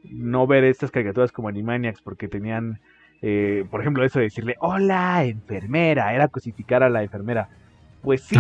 no ver estas caricaturas como Animaniacs porque tenían, eh, por ejemplo, eso de decirle, hola, enfermera, era cosificar a la enfermera. Pues sí,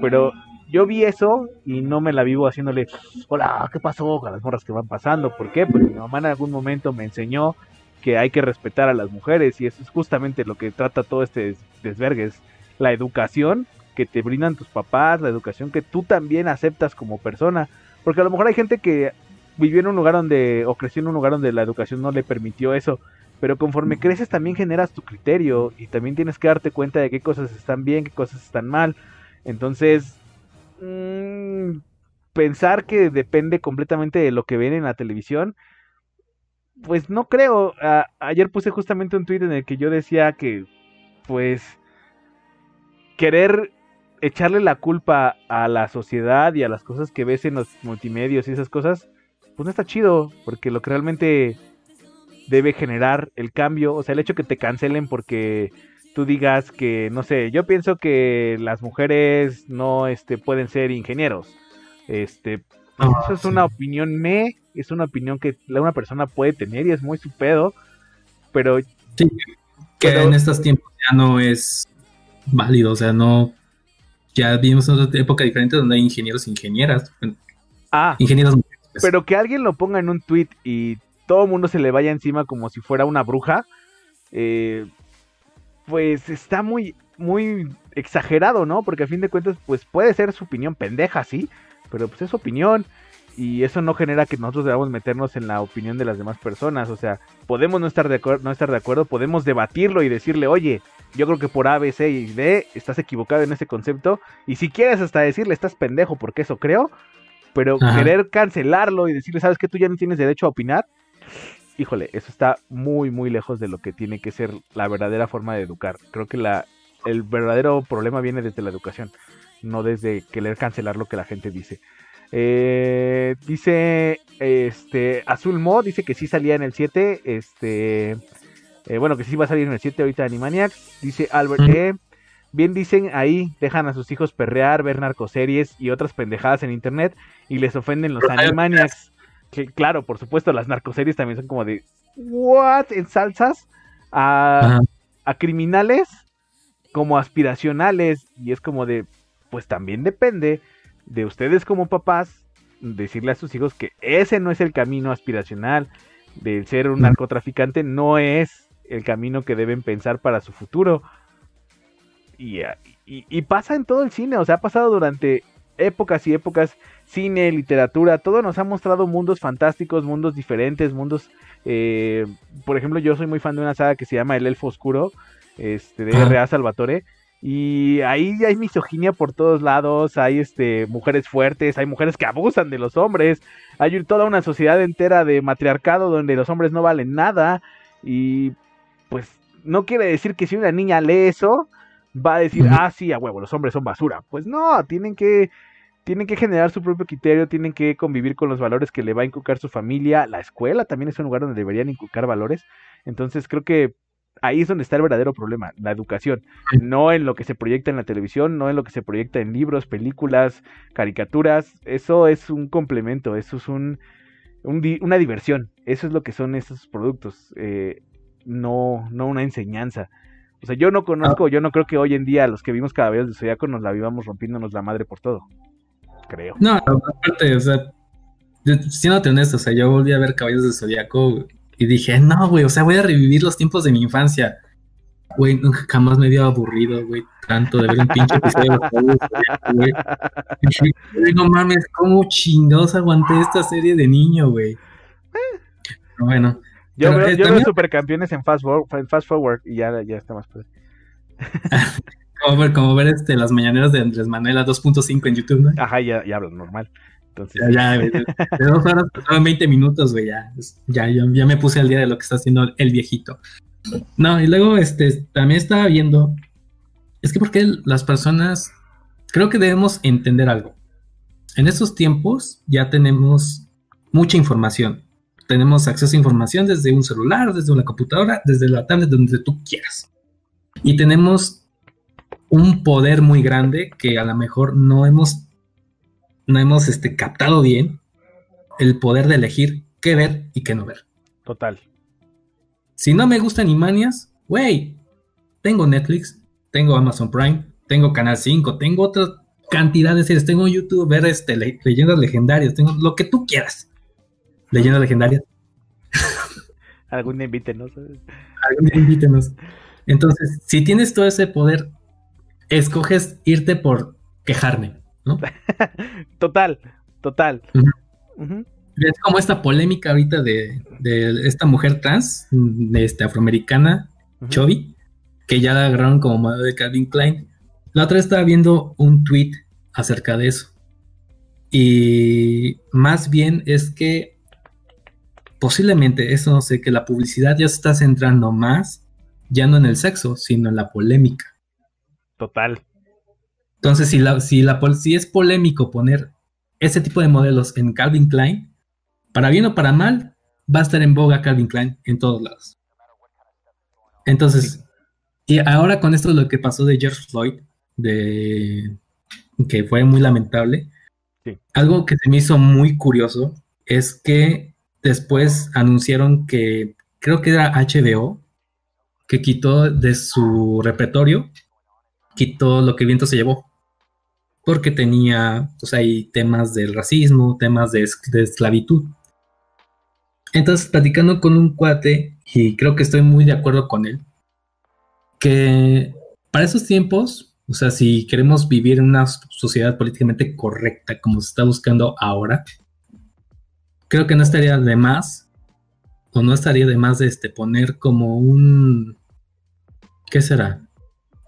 pero yo vi eso y no me la vivo haciéndole, hola, ¿qué pasó con las morras que van pasando? ¿Por qué? Porque mi mamá en algún momento me enseñó que hay que respetar a las mujeres y eso es justamente lo que trata todo este desvergues, la educación que te brindan tus papás, la educación que tú también aceptas como persona, porque a lo mejor hay gente que vivió en un lugar donde, o creció en un lugar donde la educación no le permitió eso, pero conforme creces también generas tu criterio y también tienes que darte cuenta de qué cosas están bien, qué cosas están mal. Entonces, Mm, pensar que depende completamente de lo que ven en la televisión, pues no creo. ayer puse justamente un tweet en el que yo decía que, pues, querer echarle la culpa a la sociedad y a las cosas que ves en los multimedios y esas cosas, pues no está chido, porque lo que realmente debe generar el cambio, o sea, el hecho que te cancelen porque tú digas que, no sé, yo pienso que las mujeres no este, pueden ser ingenieros. Este, ah, eso es una opinión me, es una opinión que una persona puede tener y es muy su pedo, pero... Sí, que en estos tiempos ya no es válido, o sea, no... Ya vivimos en otra época diferente donde hay ingenieros e ingenieras. Ah, ingenieros pues. Pero que alguien lo ponga en un tweet y todo el mundo se le vaya encima como si fuera una bruja, eh, pues está muy, muy exagerado, ¿no? Porque a fin de cuentas, pues puede ser su opinión pendeja, sí, pero pues es su opinión. Y eso no genera que nosotros debamos meternos en la opinión de las demás personas. O sea, podemos no estar de, no estar de acuerdo, podemos debatirlo y decirle, oye, yo creo que por A, B, C y D estás equivocado en ese concepto. Y si quieres hasta decirle, estás pendejo porque eso creo. Pero querer cancelarlo y decirle, sabes que tú ya no tienes derecho a opinar, híjole, eso está muy, muy lejos de lo que tiene que ser la verdadera forma de educar. Creo que la, el verdadero problema viene desde la educación, no desde querer cancelar lo que la gente dice. Eh, dice, este, Azul Mo dice que sí salía en el 7, este, eh, bueno, que sí va a salir en el 7 ahorita Animaniacs. Dice Albert E. Bien dicen ahí, dejan a sus hijos perrear, ver narcoseries y otras pendejadas en internet y les ofenden los Animaniacs claro, por supuesto, las narcoseries también son como de, ¿what? En salsas a, a criminales como aspiracionales y es como de, pues también depende de ustedes como papás decirle a sus hijos que ese no es el camino aspiracional de ser un narcotraficante, no es el camino que deben pensar para su futuro. Y, y, y, pasa en todo el cine, o sea, ha pasado durante épocas y épocas cine, literatura, todo nos ha mostrado mundos fantásticos, mundos diferentes, mundos... Eh, por ejemplo, yo soy muy fan de una saga que se llama El Elfo Oscuro, este, de R.A. Salvatore. Y ahí hay misoginia por todos lados, hay este, mujeres fuertes, hay mujeres que abusan de los hombres, hay toda una sociedad entera de matriarcado donde los hombres no valen nada. Y pues no quiere decir que si una niña lee eso, va a decir, ah, sí, a huevo, los hombres son basura. Pues no, tienen que tienen que generar su propio criterio, tienen que convivir con los valores que le va a inculcar su familia. La escuela también es un lugar donde deberían inculcar valores. Entonces creo que Ahí es donde está el verdadero problema, la educación. No en lo que se proyecta en la televisión, no en lo que se proyecta en libros, películas, caricaturas. Eso es un complemento, eso es un, un di- una diversión. Eso es lo que son esos productos. eh, no, no una enseñanza. O sea, yo no conozco, yo no creo que hoy en día los que vimos Caballeros de Zodiaco nos la vivamos rompiéndonos la madre por todo. Creo. No, aparte, o sea, siéndote honesto, o sea, yo volví a ver Caballos del Zodiaco y dije, no, güey, o sea, voy a revivir los tiempos de mi infancia. Güey, nunca jamás me había aburrido, güey, tanto de ver un pinche episodio güey. No mames, cómo chingados aguanté esta serie de niño, güey. Bueno, Yo Pero, veo, eh, yo veo también- supercampeones en Fast Forward, en Fast Forward y ya, ya está más padre. como ver, como ver este, las mañaneras de Andrés Manuel a 2.5 en YouTube, ¿no? Ajá, ya, ya hablan normal. Entonces, Ya, ya, de dos horas pasaron 20 minutos, güey, ya, ya, ya, ya me puse al día de lo que está haciendo el viejito. No, y luego, este, también estaba viendo, es que porque las personas, creo que debemos entender algo. En estos tiempos ya tenemos mucha información. Tenemos acceso a información desde un celular, desde una computadora, desde la tablet, donde tú quieras. Y tenemos un poder muy grande que a lo mejor no hemos no hemos este, captado bien el poder de elegir qué ver y qué no ver. total. Si no me gustan Animanias, güey, tengo Netflix, tengo Amazon Prime, tengo Canal 5, tengo otra cantidad de series, tengo YouTube, ver este, le- leyendas legendarias, tengo lo que tú quieras. Leyendas legendarias, Algún día invítenos. algún día invítenos. Entonces, si tienes todo ese poder, escoges irte por quejarme, ¿no? Total, total. Es como esta polémica ahorita de, de esta mujer trans, de este, afroamericana, Ujú. Chovy, que ya la agarraron como modelo de Calvin Klein. La otra estaba viendo un tweet acerca de eso. Y más bien es que posiblemente, eso no sé, que la publicidad ya se está centrando más, ya no en el sexo, sino en la polémica. Total. Entonces, si, la, si, la, si es polémico poner ese tipo de modelos en Calvin Klein, para bien o para mal, va a estar en boga Calvin Klein en todos lados. Entonces, y ahora con esto lo que pasó de George Floyd, de que fue muy lamentable, Sí. algo que se me hizo muy curioso es que después anunciaron que creo que era HBO que quitó de su repertorio, quitó lo que viento se llevó porque tenía, pues ahí temas del racismo, temas de esclavitud. Entonces, platicando con un cuate, y creo que estoy muy de acuerdo con él, que para esos tiempos, o sea, si queremos vivir en una sociedad políticamente correcta como se está buscando ahora, creo que no estaría de más, o no estaría de más de este, poner como un, ¿qué será?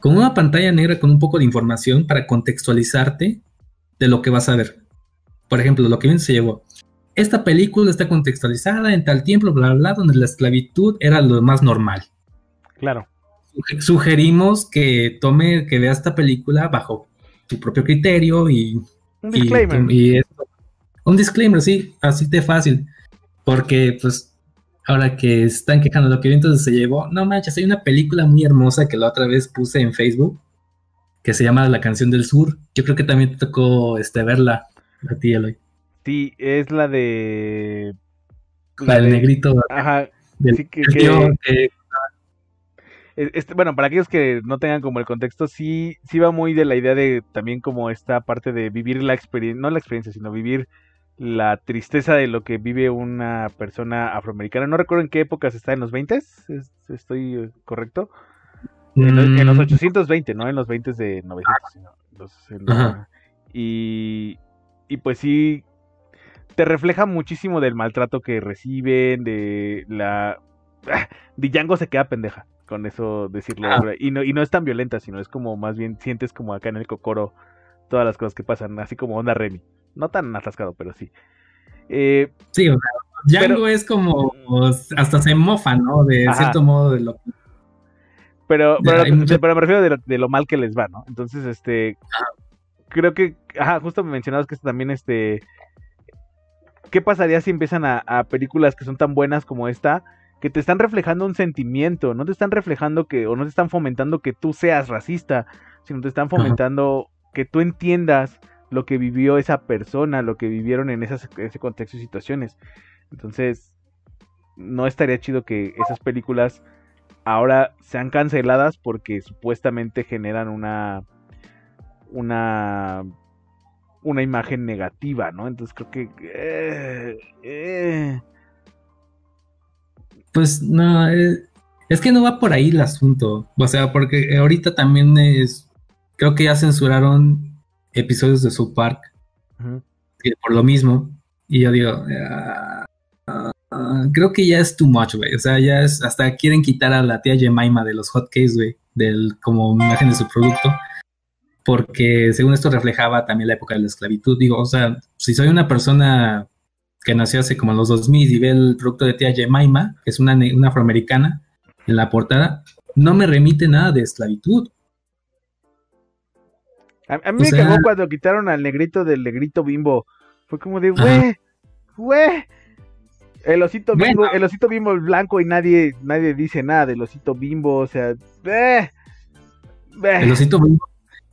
Con una pantalla negra con un poco de información para contextualizarte de lo que vas a ver. Por ejemplo, lo que bien se llevó. Esta película está contextualizada en tal tiempo, bla, bla, bla, donde la esclavitud era lo más normal. Claro. Suge- Sugerimos que tome, que vea esta película bajo tu propio criterio y Un y- disclaimer. Y, esto- un disclaimer, sí, así de fácil. Porque, pues, ahora que están quejando lo que entonces se llevó, no manches, hay una película muy hermosa que la otra vez puse en Facebook que se llama La canción del sur. Yo creo que también te tocó este, verla a ti, Eloy. Sí, es la de. La del de- negrito. Ajá. del- sí, que- Es- este, bueno, para aquellos que no tengan como el contexto, sí, sí va muy de la idea de también como esta parte de vivir la experiencia, no la experiencia, sino vivir la tristeza de lo que vive una persona afroamericana. No recuerdo en qué época se está, en los 20 estoy correcto. En, los, en los Mm, 820, no en los 20 de 900. sino los- en la- Ajá. y, y pues sí, te refleja muchísimo del maltrato que reciben, de la... Django se queda pendeja, con eso decirlo. Ah. Y, no, y no es tan violenta, sino es como más bien sientes como acá en el cocoro todas las cosas que pasan, así como onda Remy. No tan atascado, pero sí. Eh, Sí, o sea, Django Pero- es como hasta se mofa, ¿no? De Ajá. cierto modo de lo Pero, pero, mucho- pero me refiero de lo, de lo mal que les va, ¿no? Entonces, este, creo que, ajá, justo me mencionabas que esto también, este, ¿qué pasaría si empiezan a, a películas que son tan buenas como esta, que te están reflejando un sentimiento, no te están reflejando que, o no te están fomentando que tú seas racista, sino te están fomentando que tú entiendas lo que vivió esa persona, lo que vivieron en esas, ese contexto y situaciones. Entonces, no estaría chido que esas películas ahora sean canceladas porque supuestamente generan una una una imagen negativa, ¿no? Entonces creo que eh, eh. Pues no, eh, es que no va por ahí el asunto. O sea, porque ahorita también es. Creo que ya censuraron episodios de South Park. Por lo mismo. Y yo digo. Ah, ah, creo que ya es too much, güey. O sea, ya es. Hasta quieren quitar a la tía Jemima de los hotcakes, güey. Del, como imagen de su producto. Porque según esto reflejaba también la época de la esclavitud. Digo, o sea, si soy una persona que nació hace como los 2000 y ve el producto de tía Jemima, que es una, una afroamericana, en la portada, no me remite nada de esclavitud. A, mí me cagó cuando quitaron al negrito del negrito bimbo. Fue como de, güey, güey. El osito bimbo, el osito bimbo el blanco y nadie, nadie dice nada del osito bimbo, o sea, eh, El osito bimbo.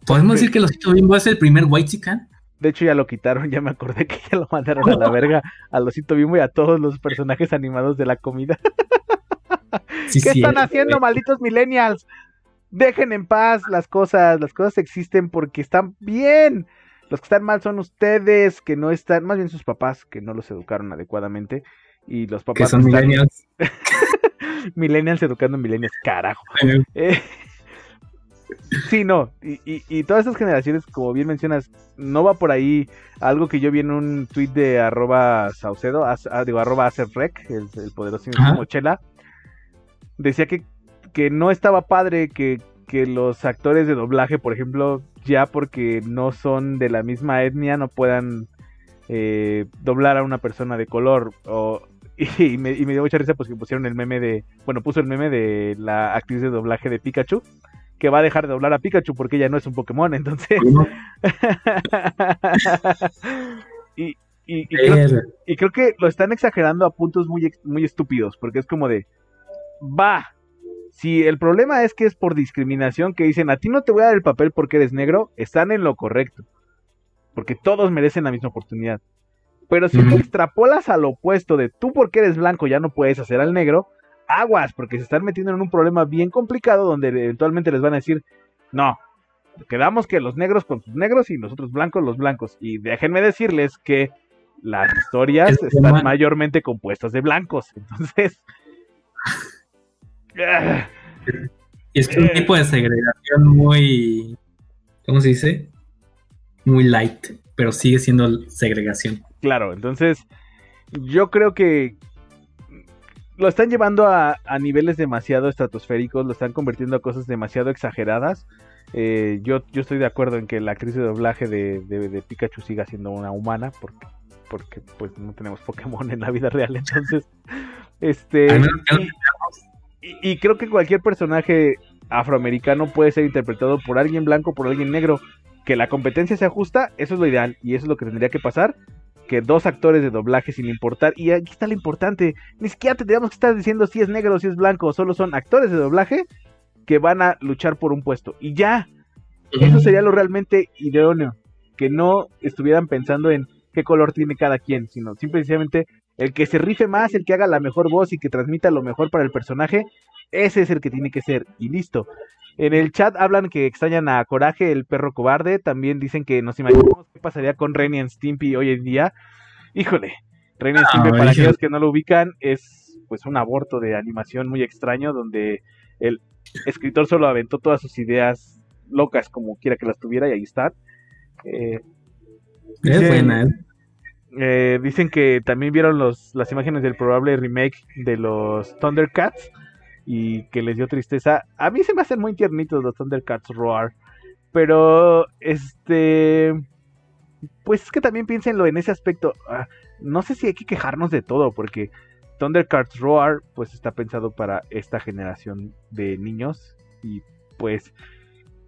¿Podemos decir que el osito bimbo es el primer white chican? De hecho, ya lo quitaron, ya me acordé que ya lo mandaron a la verga al osito bimbo y a todos los personajes animados de la comida. ¿Qué están haciendo, malditos millennials? Dejen en paz las cosas, las cosas existen porque están bien. Los que están mal son ustedes, que no están, más bien sus papás, que no los educaron adecuadamente. Y los papás. Que son millennials. millennials educando millennials, carajo. Sí, no, y, todas esas generaciones, como bien mencionas, no va por ahí algo que yo vi en un tweet de arroba Saucedo, ah, digo, arroba Acerrec, el, el poderoso Mochela, decía que, que no estaba padre que, que los actores de doblaje, por ejemplo, ya porque no son de la misma etnia, no puedan eh, doblar a una persona de color. O, y, me, y me dio mucha risa pues que pusieron el meme de, bueno, puso el meme de la actriz de doblaje de Pikachu que va a dejar de doblar a Pikachu porque ella no es un Pokémon, entonces. y, y, creo, que lo están exagerando a puntos muy, muy estúpidos, porque es como de, va, si el problema es que es por discriminación, que dicen, a ti no te voy a dar el papel porque eres negro, están en lo correcto, porque todos merecen la misma oportunidad. Pero si lo extrapolas al opuesto de tú porque eres blanco ya no puedes hacer al negro, aguas, porque se están metiendo en un problema bien complicado donde eventualmente les van a decir, no, quedamos que los negros con sus negros y nosotros blancos los blancos. Y déjenme decirles que las historias están mayormente compuestas de blancos. Entonces... y es que un tipo de segregación muy... ¿Cómo se dice? Muy light, pero sigue siendo segregación. Claro, entonces yo creo que, lo están llevando a, niveles demasiado estratosféricos, lo están convirtiendo a cosas demasiado exageradas. Eh, yo, yo estoy de acuerdo en que la actriz de doblaje de, de, Pikachu siga siendo una humana, porque, porque pues no tenemos Pokémon en la vida real, entonces, este, y, y, creo que cualquier personaje afroamericano puede ser interpretado por alguien blanco, por alguien negro, que la competencia sea justa, eso es lo ideal, y eso es lo que tendría que pasar, que dos actores de doblaje sin importar. Y aquí está lo importante. Ni siquiera tendríamos que estar diciendo si es negro o si es blanco. Solo son actores de doblaje que van a luchar por un puesto. Y ya. Eso sería lo realmente idóneo. Que no estuvieran pensando en qué color tiene cada quien. Sino simplemente el que se rife más, el que haga la mejor voz y que transmita lo mejor para el personaje. Ese es el que tiene que ser. Y listo. En el chat hablan que extrañan a Coraje, el perro cobarde. También dicen que nos imaginamos qué pasaría con Renny and Stimpy hoy en día. Híjole, Renny and Stimpy, para aquellos que no lo ubican, es pues un aborto de animación muy extraño donde el escritor solo aventó todas sus ideas locas como quiera que las tuviera y ahí están. Eh, es buena, ¿eh? ¿Eh? dicen que también vieron los, las imágenes del probable remake de los Thundercats y que les dio tristeza. A mí se me hacen muy tiernitos los Thundercats Roar, pero este pues es que también piénsenlo en ese aspecto. Ah, no sé si hay que quejarnos de todo, porque Thundercats Roar, pues está pensado para esta generación de niños. Y pues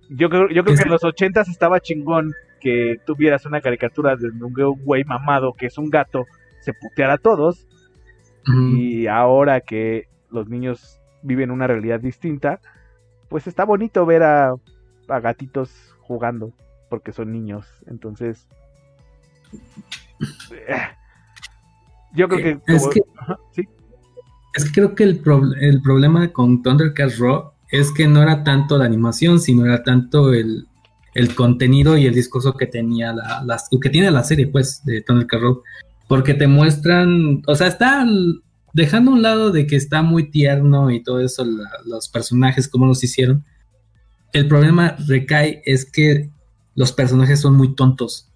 yo creo, yo creo que en los ochentas estaba chingón que tuvieras una caricatura de un güey mamado que es un gato, se puteara a todos. Y ahora que los niños viven una realidad distinta, pues está bonito ver a, a gatitos jugando, porque son niños. Entonces, eh, yo creo que... Es como- que- sí. Es que creo que el, el problema con Thundercats Raw es que no era tanto la animación, sino era tanto el, el contenido y el discurso que tenía la, que tiene la serie, pues, de Thundercats Raw. Porque te muestran, o sea, está dejando a un lado de que está muy tierno y todo eso, la- los personajes, cómo los hicieron. El problema recae es que los personajes son muy tontos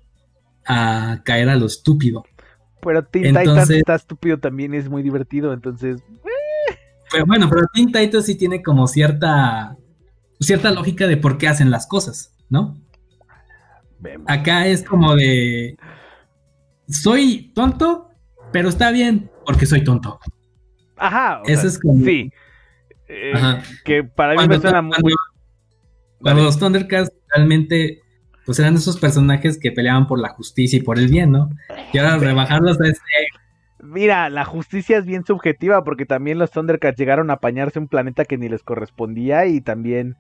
a caer a lo estúpido. Pero Teen Titans Entonces- está estúpido también, es muy divertido, entonces... Pero bueno, pero Teen Titans sí tiene como cierta cierta lógica de por qué hacen las cosas, ¿no? vemos. Acá es como de soy tonto, pero está bien porque soy tonto. Ajá, Eso sea, es como sí. Eh, Ajá. Que para mí me suena muy... cuando- cuando los Thundercats realmente pues eran esos personajes que peleaban por la justicia y por el bien, ¿no? Y ahora rebajarlos a este Mira, la justicia es bien subjetiva porque también los Thundercats llegaron a apañarse un planeta que ni les correspondía y también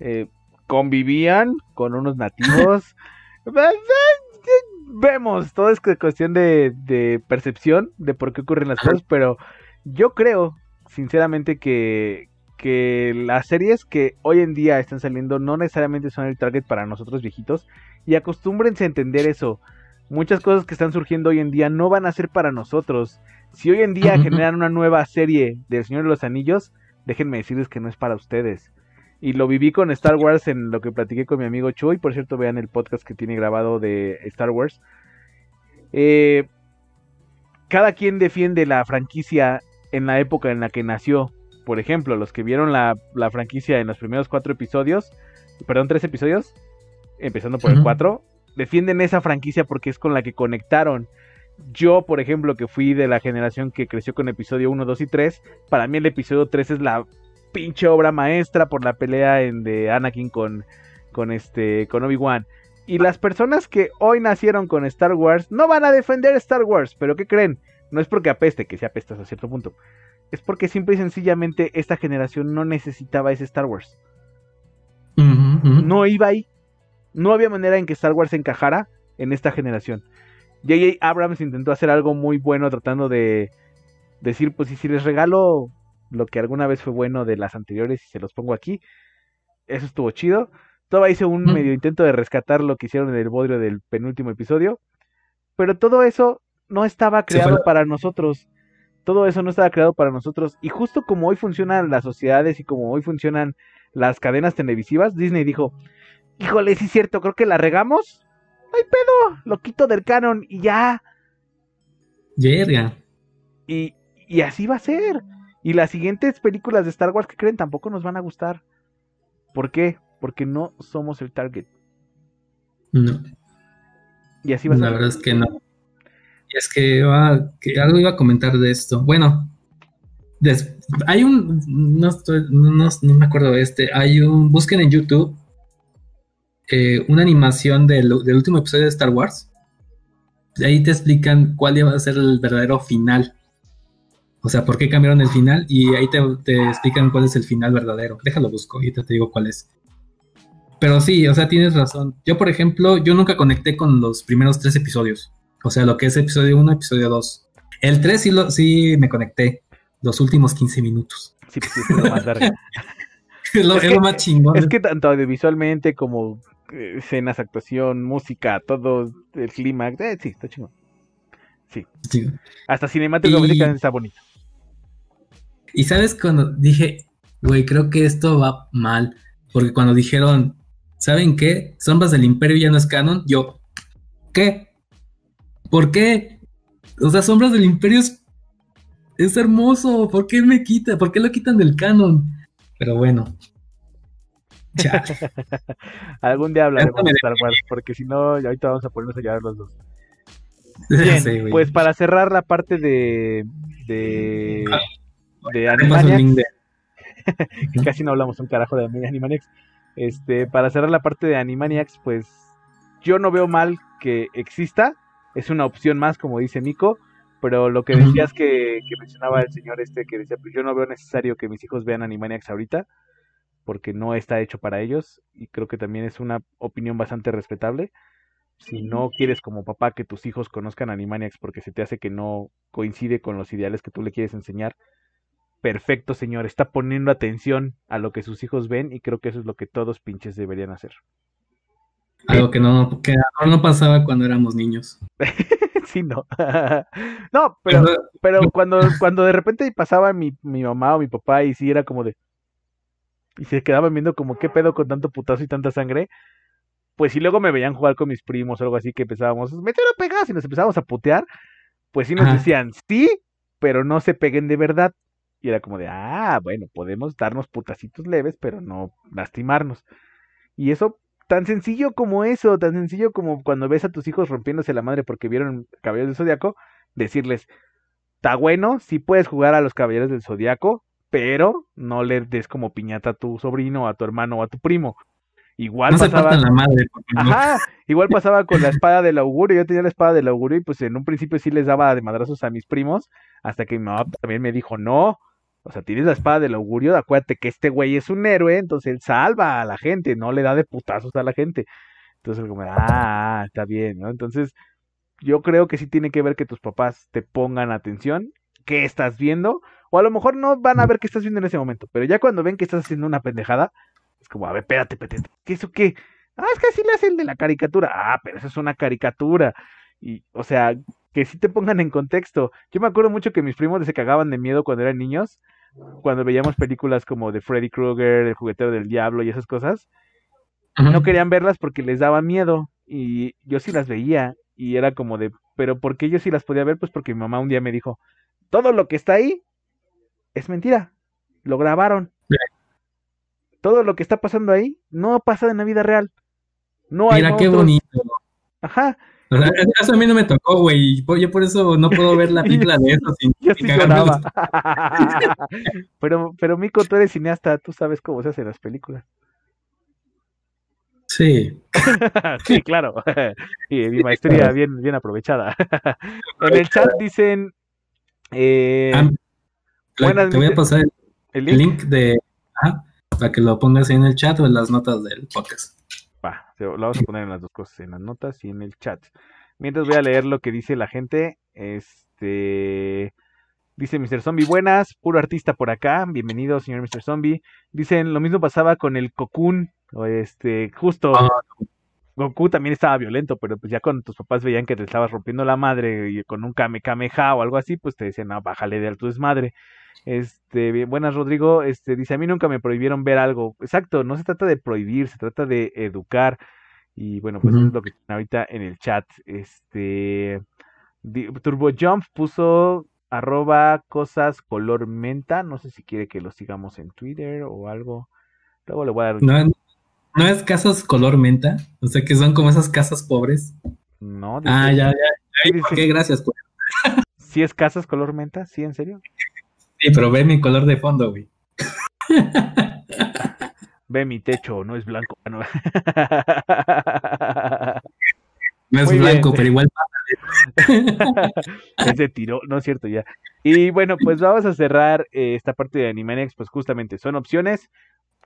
eh, convivían con unos nativos. Vemos, todo es cuestión de, de percepción de por qué ocurren las cosas, pero yo creo, sinceramente, que, que las series que hoy en día están saliendo no necesariamente son el target para nosotros viejitos y acostúmbrense a entender eso muchas cosas que están surgiendo hoy en día no van a ser para nosotros. Si hoy en día generan una nueva serie del Señor de los Anillos, déjenme decirles que no es para ustedes. Y lo viví con Star Wars en lo que platiqué con mi amigo Chuy. Por cierto, vean el podcast que tiene grabado de Star Wars. Eh, cada quien defiende la franquicia en la época en la que nació. Por ejemplo, los que vieron la, la franquicia en los primeros cuatro episodios, perdón, tres episodios, empezando por el. 4, defienden esa franquicia porque es con la que conectaron. Yo, por ejemplo, que fui de la generación que creció con episodio 1, 2 y 3, para mí el episodio 3 es la pinche obra maestra por la pelea en, de Anakin con, con, este, con Obi-Wan. Y las personas que hoy nacieron con Star Wars no van a defender Star Wars, pero ¿qué creen? No es porque apeste, que se apesta hasta cierto punto. Es porque simple y sencillamente esta generación no necesitaba ese Star Wars no iba ahí. No había manera en que Star Wars encajara en esta generación. J.J. Abrams intentó hacer algo muy bueno tratando de decir, pues y si les regalo lo que alguna vez fue bueno de las anteriores y se los pongo aquí, eso estuvo chido. Todavía hice un Mm. medio intento de rescatar lo que hicieron en el bodrio del penúltimo episodio, pero todo eso no estaba creado para nosotros. Todo eso no estaba creado para nosotros. Y justo como hoy funcionan las sociedades y como hoy funcionan las cadenas televisivas, Disney dijo, híjole, sí es cierto, creo que la regamos. Hay pedo, lo quito del canon y ya. Verga. Y, y así va a ser. Y las siguientes películas de Star Wars que creen tampoco nos van a gustar. ¿Por qué? Porque no somos el target. No. Y así va a La verdad es que no. Y es que, ah, que algo iba a comentar de esto. Bueno, des- hay un, no, estoy- no me acuerdo de este, hay un, busquen en YouTube eh, una animación del, del último episodio de Star Wars. Ahí te explican cuál iba a ser el verdadero final. O sea, por qué cambiaron el final y ahí te, te explican cuál es el final verdadero. Déjalo busco y te, te digo cuál es. Pero sí, o sea, tienes razón. Yo, por ejemplo, yo nunca conecté con los primeros tres episodios. O sea, lo que es episodio 1, episodio 2. El 3 sí, lo, sí me conecté. Los últimos 15 minutos. Sí, pues, sí, es lo más largo. Es lo, Es es que- lo más chingón. Es que tanto audiovisualmente como eh, escenas, actuación, música, todo el clima, eh, sí, está chingón. Sí. Hasta cinemáticamente Y- está bonito. Y sabes cuando dije, güey, creo que esto va mal. Porque cuando dijeron, ¿saben qué? Sombras del Imperio ya no es canon. Yo, ¿qué? ¿Por qué? O sea, Sombras del Imperio es, es hermoso. ¿Por qué me quita? ¿Por qué lo quitan del canon? Pero bueno. Ya. Algún día hablaremos de Star Wars, porque si no, ahorita vamos a ponernos a llorar los dos. Bien, Sí, pues para cerrar la parte de de, Ah, de Animaniacs, casi no hablamos un carajo de Animaniacs. Este, para cerrar la parte de Animaniacs, pues yo no veo mal que exista, es una opción más, como dice Nico, Pero lo que decías que, que mencionaba el señor este, que decía, pues yo no veo necesario que mis hijos vean Animaniacs ahorita, porque no está hecho para ellos, y creo que también es una opinión bastante respetable. Si no quieres como papá que tus hijos conozcan Animaniacs porque se te hace que no coincide con los ideales que tú le quieres enseñar, perfecto señor, está poniendo atención a lo que sus hijos ven y creo que eso es lo que todos pinches deberían hacer. Algo que no, que no pasaba cuando éramos niños. sí, no. no, pero, pero cuando, cuando de repente pasaba mi, mi mamá o mi papá y sí era como de... Y se quedaban viendo como qué pedo con tanto putazo y tanta sangre. Pues si luego me veían jugar con mis primos o algo así que empezábamos, metelo pegas y nos empezábamos a putear. Pues sí nos Ajá. decían, sí, pero no se peguen de verdad. Y era como de, ah, bueno, podemos darnos putacitos leves, pero no lastimarnos. Y eso, tan sencillo como eso, tan sencillo como cuando ves a tus hijos rompiéndose la madre porque vieron Caballeros del Zodiaco, decirles, está bueno, sí puedes jugar a los Caballeros del Zodiaco, pero no le des como piñata a tu sobrino, a tu hermano o a tu primo. Igual No pasaba... la madre. Ajá, igual pasaba con la espada del augurio. Yo tenía la espada del augurio y pues en un principio sí les daba de madrazos a mis primos, hasta que mi mamá también me dijo, no, o sea, tienes la espada del augurio, acuérdate que este güey es un héroe, entonces él salva a la gente, no le da de putazos a la gente. Entonces como, ah, está bien, ¿no? Entonces yo creo que sí tiene que ver que tus papás te pongan atención, qué estás viendo, o a lo mejor no van a ver qué estás viendo en ese momento, pero ya cuando ven que estás haciendo una pendejada, es como, a ver, espérate, espérate, ¿qué eso qué? Ah, es que así le hace el de la caricatura. Ah, pero eso es una caricatura. Y, o sea, que sí te pongan en contexto. Yo me acuerdo mucho que mis primos se cagaban de miedo cuando eran niños, cuando veíamos películas como de Freddy Krueger, El juguetero del diablo y esas cosas. No querían verlas porque les daba miedo. Y yo sí las veía. Y era como de, pero ¿por qué yo sí las podía ver? Pues porque mi mamá un día me dijo, todo lo que está ahí es mentira. Lo grabaron. Todo lo que está pasando ahí no pasa en la vida real. No hay Mira qué bonito. Ajá. O sea, eso a mí no me tocó, güey. Yo por eso no puedo ver la película de eso sin, Yo sin sí lloraba. pero, pero Mico, tú eres cineasta, tú sabes cómo se hacen las películas. Sí. sí, claro. y mi maestría bien, bien aprovechada. en el chat dicen eh, Ah, buenas te voy a pasar el, link. link de. para que lo pongas ahí en el chat o en las notas del podcast. Va, lo vamos a poner en las dos cosas, en las notas y en el chat. Mientras voy a leer lo que dice la gente. Este. Dice Mr. Zombie, buenas, puro artista por acá. Bienvenido, señor Mr. Zombie. Dicen, lo mismo pasaba con el Cocoon. o Este, justo. Ah. Goku también estaba violento, pero pues ya cuando tus papás veían que te estabas rompiendo la madre y con un Kame Kameha o algo así, pues te decían, no, bájale de tu desmadre. Este, bien, buenas Rodrigo, este, dice, a mí nunca me prohibieron ver algo. Exacto, no se trata de prohibir, se trata de educar. Y bueno, pues eso es lo que tiene ahorita en el chat. Este, di- Turbo Jump puso arroba cosas color menta. No sé si quiere que lo sigamos en Twitter o algo. Luego le voy a dar. ¿No, no es casas color menta? O sea, que son como esas casas pobres. No, Ah, dice- ya, ya. dice- Ok, gracias. Pues. ¿Sí es casas color menta? ¿Sí, en serio? Sí, pero ve mi color de fondo, güey. Ve mi techo, no es blanco. Ah, no. No es Muy bien. blanco, pero igual. Ese tiró, no es cierto ya. Y bueno, pues vamos a cerrar eh, esta parte de Animaniacs, pues justamente son opciones,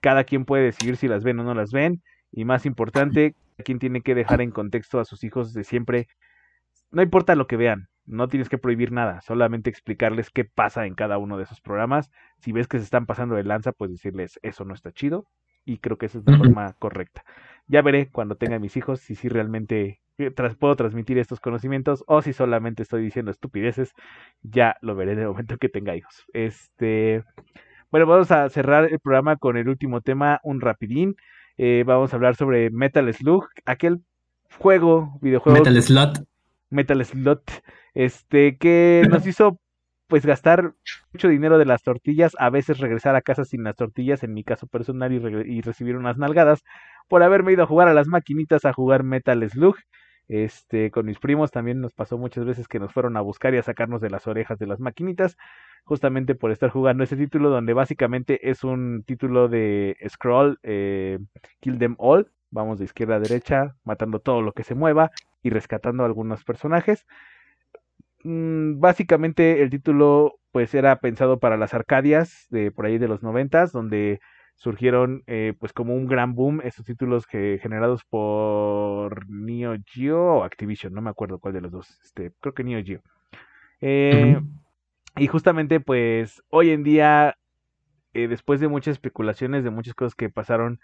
cada quien puede decidir si las ven o no las ven, y más importante, quien tiene que dejar en contexto a sus hijos de siempre, no importa lo que vean, no tienes que prohibir nada, solamente explicarles qué pasa en cada uno de esos programas, si ves que se están pasando de lanza, pues decirles, eso no está chido, y creo que esa es la forma correcta. Ya veré cuando tenga mis hijos si sí realmente eh, tras- puedo transmitir estos conocimientos o si solamente estoy diciendo estupideces. Ya lo veré en el momento que tenga hijos. Este, bueno, vamos a cerrar el programa con el último tema, un rapidín. Eh, vamos a hablar sobre Metal Slug, aquel juego, videojuego Metal Slot. Metal Slot, este, que nos hizo pues gastar mucho dinero de las tortillas, a veces regresar a casa sin las tortillas, en mi caso personal, y, recibir unas nalgadas por haberme ido a jugar a las maquinitas a jugar Metal Slug. Este, con mis primos también nos pasó muchas veces que nos fueron a buscar y a sacarnos de las orejas de las maquinitas, justamente por estar jugando ese título, donde básicamente es un título de scroll, eh, Kill Them All, vamos de izquierda a derecha, matando todo lo que se mueva y rescatando a algunos personajes. Mm, básicamente el título pues era pensado para las Arcadias de por ahí de los noventas, donde surgieron eh, pues como un gran boom estos títulos que generados por Neo Geo o Activision, no me acuerdo cuál de los dos, este, creo que Neo Geo. Eh, y justamente pues hoy en día, eh, después de muchas especulaciones, de muchas cosas que pasaron,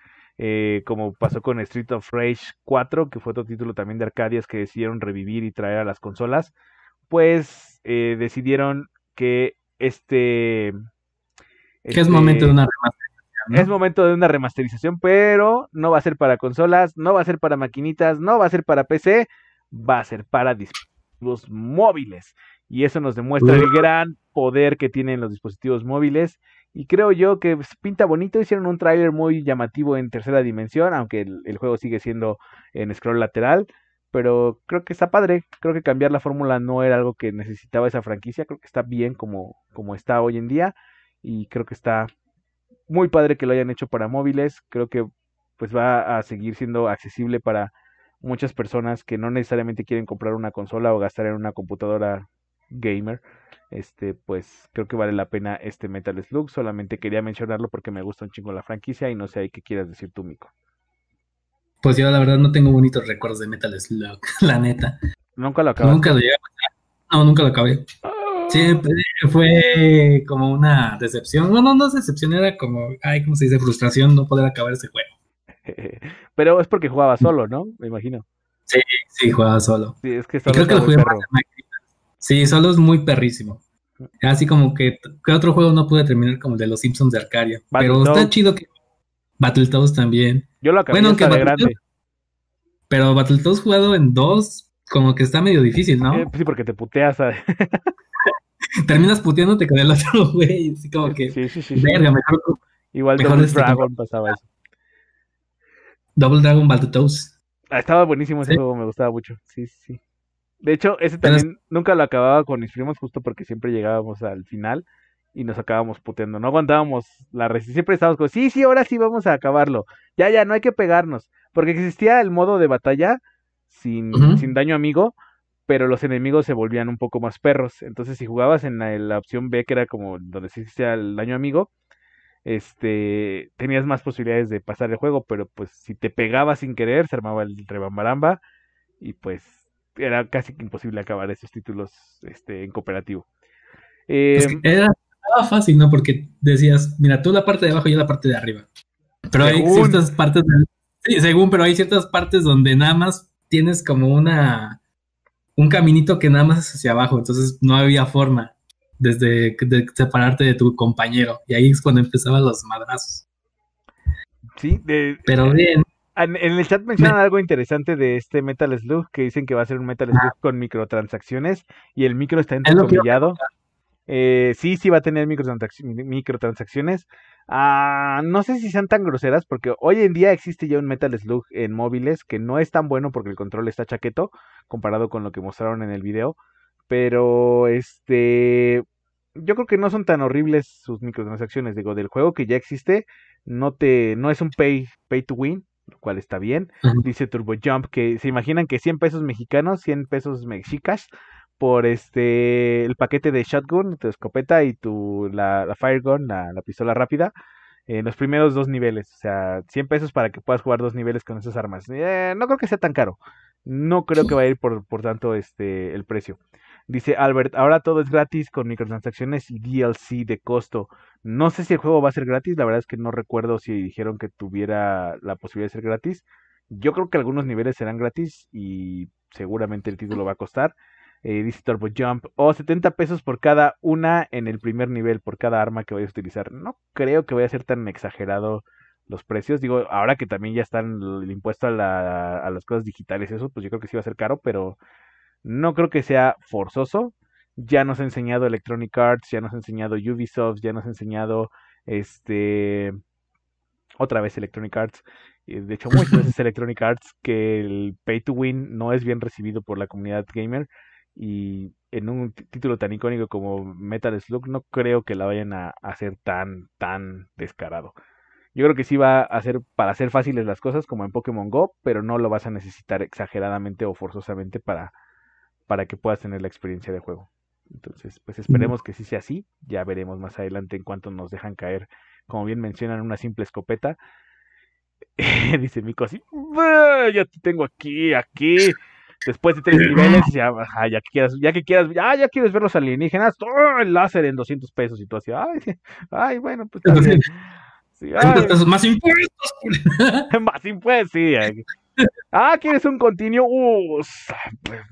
como pasó con Street of Rage 4, que fue otro título también de Arcadias que decidieron revivir y traer a las consolas, pues eh, decidieron que este... Que es momento de este- una remasterización, ¿no? es momento de una remasterización, pero no va a ser para consolas, no va a ser para maquinitas, no va a ser para PC, va a ser para dispositivos móviles. Y eso nos demuestra el gran poder que tienen los dispositivos móviles. Y creo yo que pues, pinta bonito. Hicieron un tráiler muy llamativo en tercera dimensión, aunque el, el juego sigue siendo en scroll lateral. Pero creo que está padre. Creo que cambiar la fórmula no era algo que necesitaba esa franquicia. Creo que está bien como, como está hoy en día. Y creo que está muy padre que lo hayan hecho para móviles. Creo que pues va a seguir siendo accesible para muchas personas que no necesariamente quieren comprar una consola o gastar en una computadora gamer. Este, pues creo que vale la pena este Metal Slug. Solamente quería mencionarlo porque me gusta un chingo la franquicia y no sé ahí qué quieras decir tú, Mico. Pues yo la verdad no tengo bonitos recuerdos de Metal Slug, la neta. Nunca lo acabas. Nunca lo llegué a. No, nunca lo acabé. Siempre fue como una decepción. Bueno, no es decepción, era como, ay, ¿cómo se dice? Frustración no poder acabar ese juego. Pero es porque jugaba solo, ¿no? Me imagino. Sí, jugaba solo. Sí, es que solo creo que lo jugué perro. más. Sí, solo es muy perrísimo. Así como que, que otro juego no pude terminar como el de los Simpsons de Arcadia. Pero está chido que Battletoads también. Yo lo acabé Bueno, hasta de grande. Pero Battletoads jugado en dos, como que está medio difícil, ¿no? Eh, sí, porque te puteas. ¿sabes? Terminas puteándote con el otro güey. Así como que, Sí, sí, sí. sí. verga, mejor Igual mejor Double este Dragon pasaba eso. Double Dragon Battletoads. Ah, estaba buenísimo ese Sí. juego, me gustaba mucho. Sí, sí, sí. De hecho, ese Pero también nunca lo acababa con mis primos justo porque siempre llegábamos al final y nos acabábamos puteando. No aguantábamos la resistencia. Siempre estábamos como, sí, sí, ahora sí vamos a acabarlo. Ya, ya, no hay que pegarnos. Porque existía el modo de batalla sin, sin daño amigo, pero los enemigos se volvían un poco más perros. Entonces, si jugabas en la, la opción B, que era como donde sí existía el daño amigo, este, tenías más posibilidades de pasar el juego, pero pues si te pegabas sin querer, se armaba el rebambaramba y pues era casi imposible acabar esos títulos este, en cooperativo. Eh, Es que era, estaba fácil, ¿no? Porque decías, mira, tú la parte de abajo y yo la parte de arriba. Pero hay ciertas partes, de- sí, según, pero hay ciertas partes donde nada más tienes como una, un caminito que nada más es hacia abajo, entonces no había forma desde de separarte de tu compañero. Y ahí es cuando empezaban los madrazos. sí, de- Pero bien, en, en el chat mencionan algo interesante de este Metal Slug, que dicen que va a ser un Metal Slug con microtransacciones y el micro está Es Eh, sí, sí va a tener microtransacci- microtransacciones. Ah, no sé si sean tan groseras, porque hoy en día existe ya un Metal Slug en móviles que no es tan bueno porque el control está chaqueto comparado con lo que mostraron en el video. Pero este, yo creo que no son tan horribles sus microtransacciones. Digo, del juego que ya existe, no te, no es un pay, pay to win, lo cual está bien. Dice Turbo Jump que se imaginan que 100 pesos mexicanos, 100 pesos mexicas por este el paquete de shotgun, tu escopeta y tu la, la fire gun, la, la pistola rápida en los primeros dos niveles, o sea, 100 pesos para que puedas jugar dos niveles con esas armas. Eh, no creo que sea tan caro. No creo que vaya a ir por, por tanto este el precio. Dice Albert, ahora todo es gratis con microtransacciones y DLC de costo. No sé si el juego va a ser gratis, la verdad es que no recuerdo si dijeron que tuviera la posibilidad de ser gratis. Yo creo que algunos niveles serán gratis y seguramente el título va a costar. Eh, dice Turbo Jump, o 70 pesos por cada una en el primer nivel, por cada arma que vayas a utilizar. No creo que vaya a ser tan exagerado los precios. Digo, ahora que también ya están el impuesto a, la- a las cosas digitales, eso, pues yo creo que sí va a ser caro, pero no creo que sea forzoso. Ya nos ha enseñado Electronic Arts, ya nos ha enseñado Ubisoft, ya nos ha enseñado este otra vez Electronic Arts. eh, De hecho, muchas veces Electronic Arts que el pay to win no es bien recibido por la comunidad gamer y en un tí- título tan icónico como Metal Slug no creo que la vayan a hacer tan tan descarado. Yo creo que sí va a ser para hacer fáciles las cosas como en Pokémon Go, pero no lo vas a necesitar exageradamente o forzosamente para para que puedas tener la experiencia de juego. Entonces, pues esperemos que sí sea así. Ya veremos más adelante en cuanto nos dejan caer, como bien mencionan, una simple escopeta. Dice Mico así, "Ah, ya te tengo aquí, aquí. Después de tres niveles, ya, ajá, ya que quieras, ya que quieras, ya, ya quieres ver los alienígenas, ¡oh! el láser en 200 pesos y tú así, ay, ay, bueno, pues está bien. Sí, ay, Tantos pesos más impuestos. más impuestos, sí. ay. Ah, ¿quieres un continuo? Uh,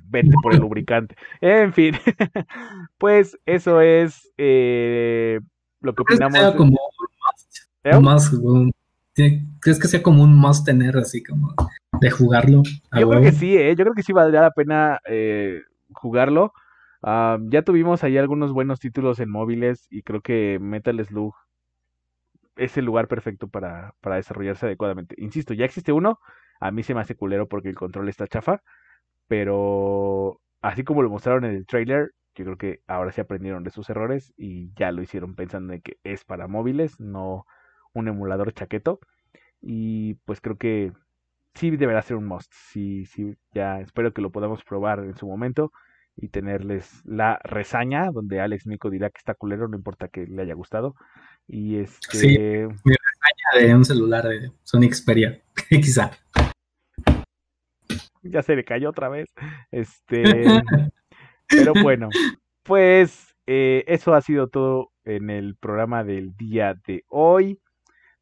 vete por el lubricante. En fin, pues eso es eh, lo que ¿Crees que opinamos. sea de- como un must? ¿Eh? Un must, ¿Crees que sea como un must tener así como de jugarlo? a Yo creo huevo? que sí, ¿eh? Yo creo que sí valdría la pena eh, jugarlo. Ah, ya tuvimos ahí algunos buenos títulos en móviles y creo que Metal Slug es el lugar perfecto para, para desarrollarse adecuadamente. Insisto, ya existe uno, a mí se me hace culero porque el control está chafa, pero así como lo mostraron en el trailer, yo creo que ahora sí aprendieron de sus errores y ya lo hicieron pensando en que es para móviles, no un emulador chaqueto. Y pues creo que sí deberá ser un must. Sí, sí, ya espero que lo podamos probar en su momento y tenerles la resaña donde Alex Mico dirá que está culero, no importa que le haya gustado. Y este, Sí. de un celular de Sony Xperia, quizá. ya se le cayó otra vez. Este, pero bueno, pues eh, eso ha sido todo en el programa del día de hoy.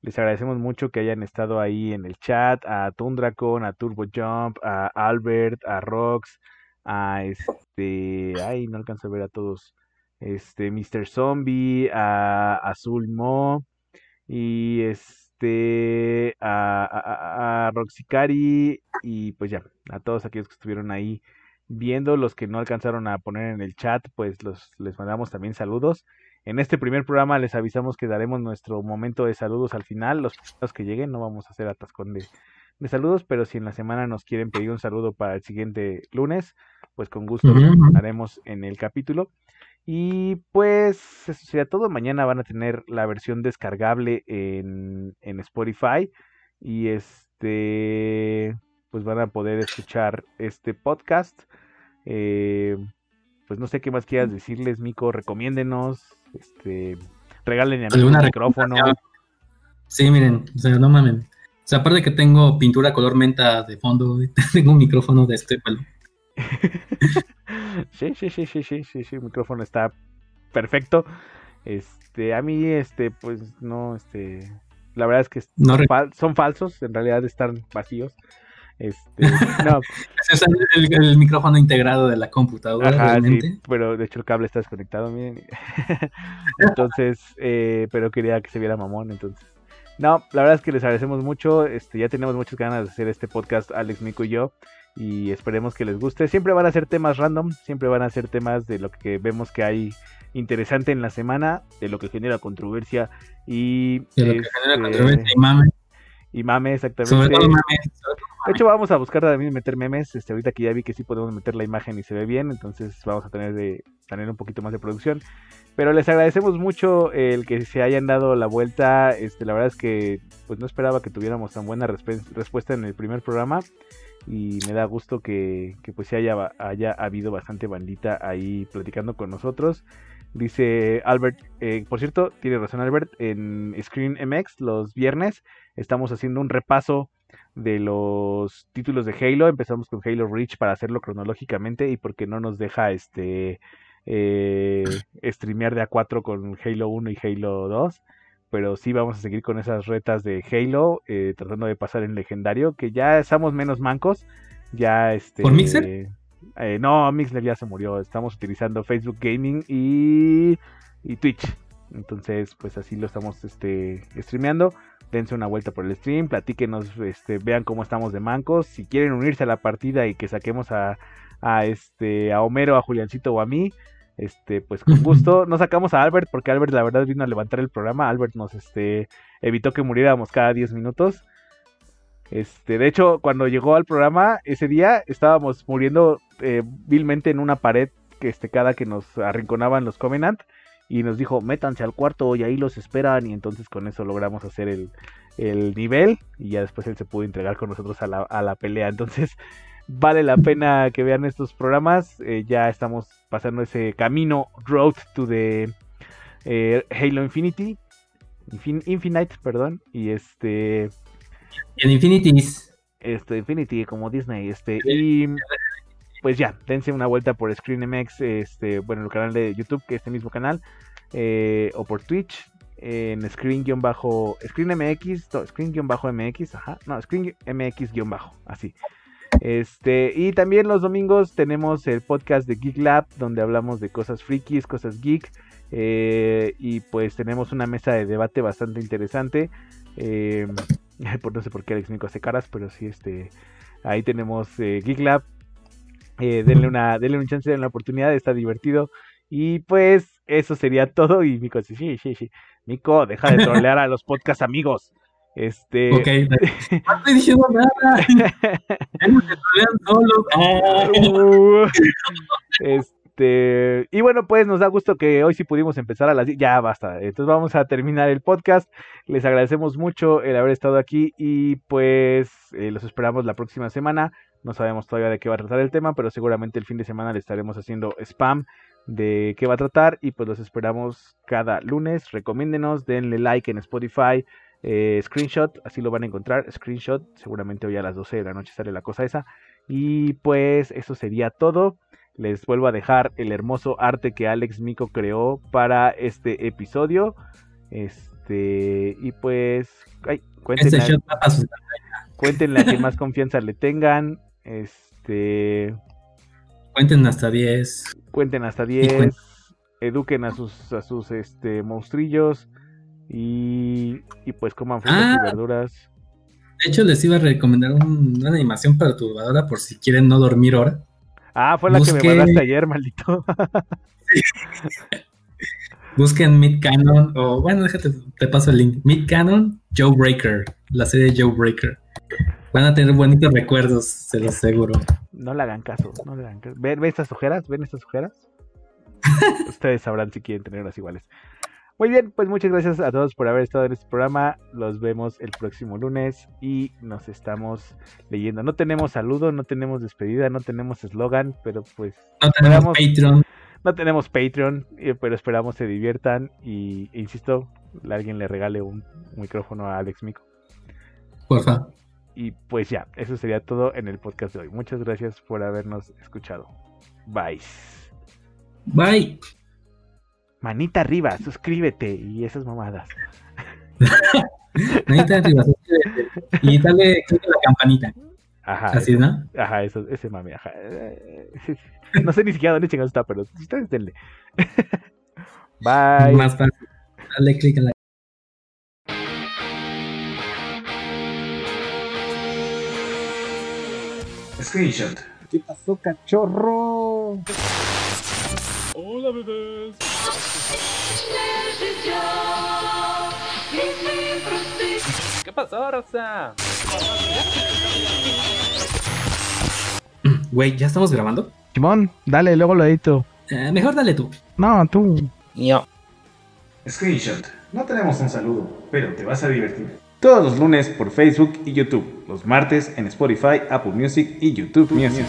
Les agradecemos mucho que hayan estado ahí en el chat, a Tundracon, a Turbo Jump, a Albert, a Rox, a este, ay, no alcanzo a ver a todos, este, Mr. Zombie, a Azul Mo, y este, a, a, a- Roxicari, y pues ya, a todos aquellos que estuvieron ahí viendo, los que no alcanzaron a poner en el chat, pues los, les mandamos también saludos. En este primer programa les avisamos que daremos nuestro momento de saludos al final, los que lleguen, no vamos a hacer atascón de, de saludos, pero si en la semana nos quieren pedir un saludo para el siguiente lunes, pues con gusto lo haremos en el capítulo. Y pues eso sería todo. Mañana van a tener la versión descargable en, en Spotify. Y este, pues van a poder escuchar este podcast. Eh, pues no sé qué más quieras decirles, Mico. Recomiéndenos. Este, regálenle a mí un ¿Alguna micrófono. Sí, miren, o sea, no mamen. O sea, aparte que tengo pintura color menta de fondo, tengo un micrófono de este pelo. Sí, sí, sí, sí, sí, sí, sí, el micrófono está perfecto. Este, a mí, este, pues no, este, la verdad es que No fal- son falsos, en realidad están vacíos. Este, no, Es el, el- el micrófono integrado de la computadora, ajá, realmente. sí, pero de hecho el cable está desconectado, miren. Entonces, eh, pero quería que se viera mamón, entonces. No, la verdad es que les agradecemos mucho. Este, ya tenemos muchas ganas de hacer este podcast, Alex, Mico y yo. Y esperemos que les guste. Siempre van a ser temas random, siempre van a ser temas de lo que vemos que hay interesante en la semana, de lo que genera controversia y, De lo que este, genera controversia y mame. Y mame, Sobre exactamente. todo De hecho, vamos a buscar también meter memes. Este, ahorita que ya vi que sí podemos meter la imagen y se ve bien, entonces vamos a tener de tener un poquito más de producción. Pero les agradecemos mucho el que se hayan dado la vuelta. Este, la verdad es que pues no esperaba que tuviéramos tan buena respuesta en el primer programa. Y me da gusto que, que pues haya, haya habido bastante bandita ahí platicando con nosotros. Dice Albert, eh, por cierto, tiene razón Albert, en Screen MX los viernes estamos haciendo un repaso de los títulos de Halo. Empezamos con Halo Reach para hacerlo cronológicamente y porque no nos deja este eh, streamear de A4 con Halo 1 y Halo 2. Pero sí vamos a seguir con esas retas de Halo, eh, tratando de pasar en legendario, que ya estamos menos mancos. Ya este. ¿Por Mixer? eh, no, Mixler ya se murió. Estamos utilizando Facebook Gaming y, y Twitch. Entonces, pues así lo estamos este, streameando dense una vuelta por el stream, platíquenos, este, vean cómo estamos de mancos, si quieren unirse a la partida y que saquemos a, a este a Homero, a Juliancito o a mí, este, pues con gusto. No sacamos a Albert porque Albert la verdad vino a levantar el programa, Albert nos este evitó que muriéramos cada 10 minutos. Este, de hecho, cuando llegó al programa ese día estábamos muriendo eh, vilmente en una pared que este cada que nos arrinconaban los Covenant y nos dijo, métanse al cuarto y ahí los esperan. Y entonces con eso logramos hacer el, el nivel. Y ya después él se pudo entregar con nosotros a la, a la pelea. Entonces, vale la pena que vean estos programas. Eh, ya estamos pasando ese camino Road to the eh, Halo Infinity. Infin- Infinite, perdón. Y este. En Infinities. Este, Infinity, como Disney. Este. Y. Pues ya, dense una vuelta por ScreenMX, este, bueno, el canal de YouTube, que es este mismo canal, eh, o por Twitch, en Screen-Bajo, ScreenMX, ajá, no, ScreenMX-Bajo, así. Este, y también los domingos tenemos el podcast de Geek Lab, donde hablamos de cosas frikis, cosas geek, eh, y pues tenemos una mesa de debate bastante interesante. eh, no sé por qué Alex Mico hace caras, pero sí, este, ahí tenemos eh, Geek Lab. Eh, denle una, denle un chance, denle una oportunidad, está divertido. Y pues eso sería todo. Y Mico dice, sí, sí, sí. Mico, deja de trolear a los podcast amigos. Este. Ok. No estoy diciendo nada. Uh, este, y bueno, pues nos da gusto que hoy sí pudimos empezar a las 10. Ya basta. Entonces vamos a terminar el podcast. Les agradecemos mucho el haber estado aquí y pues eh, los esperamos la próxima semana. No sabemos todavía de qué va a tratar el tema, pero seguramente el fin de semana le estaremos haciendo spam de qué va a tratar y pues los esperamos cada lunes. Recomiéndenos, denle like en Spotify, eh, screenshot, así lo van a encontrar, screenshot, seguramente hoy a las 12 de la noche sale la cosa esa. Y pues eso sería todo. Les vuelvo a dejar el hermoso arte que Alex Mico creó para este episodio. Este, y pues, ay, Este cuéntenle, a- cuéntenle a quien más confianza le tengan. Este, Cuenten hasta 10. cuenten hasta cuen- 10, eduquen a sus, a sus este, monstrillos y, y pues coman frutas Ah. y verduras. De hecho, les iba a recomendar un- una animación perturbadora por si quieren no dormir ahora. Ah, fue la que me mandaste ayer, maldito. Busquen Mid Canon o bueno, déjate, te paso el link. Mid Canon, Joe Breaker, la serie Joe Breaker. Van a tener bonitos recuerdos, se los aseguro. No le hagan caso, no le hagan caso. ¿Ven, ven estas ojeras? ¿Ven estas ojeras? Ustedes sabrán si quieren tenerlas iguales. Muy bien, pues muchas gracias a todos por haber estado en este programa. Los vemos el próximo lunes y nos estamos leyendo. No tenemos saludo, no tenemos despedida, no tenemos eslogan, pero pues No tenemos Patreon. no tenemos Patreon, eh, pero esperamos se diviertan y, e insisto, alguien le regale un, un micrófono a Alex Mico. Porfa. Y pues ya, eso sería todo en el podcast de hoy. Muchas gracias por habernos escuchado. Bye. Bye. Manita arriba, suscríbete y esas mamadas. Manita arriba, suscríbete. Y dale click a la campanita. Ajá, Así, eso, ¿no? ajá, eso, ese mame, ajá. No sé ni siquiera dónde chingados está, pero ustedes denle. Bye. Más fácil. Dale click en la Screenshot. ¿Qué pasó, cachorro? Hola, bebés. ¿Qué pasó, Rosa? Güey, ¿ya estamos grabando? Simón, dale, luego lo edito. Eh, mejor dale tú. No, tú. Screenshot. No tenemos un saludo, pero te vas a divertir. Todos los lunes por Facebook y YouTube. Los martes en Spotify, Apple Music y YouTube Music.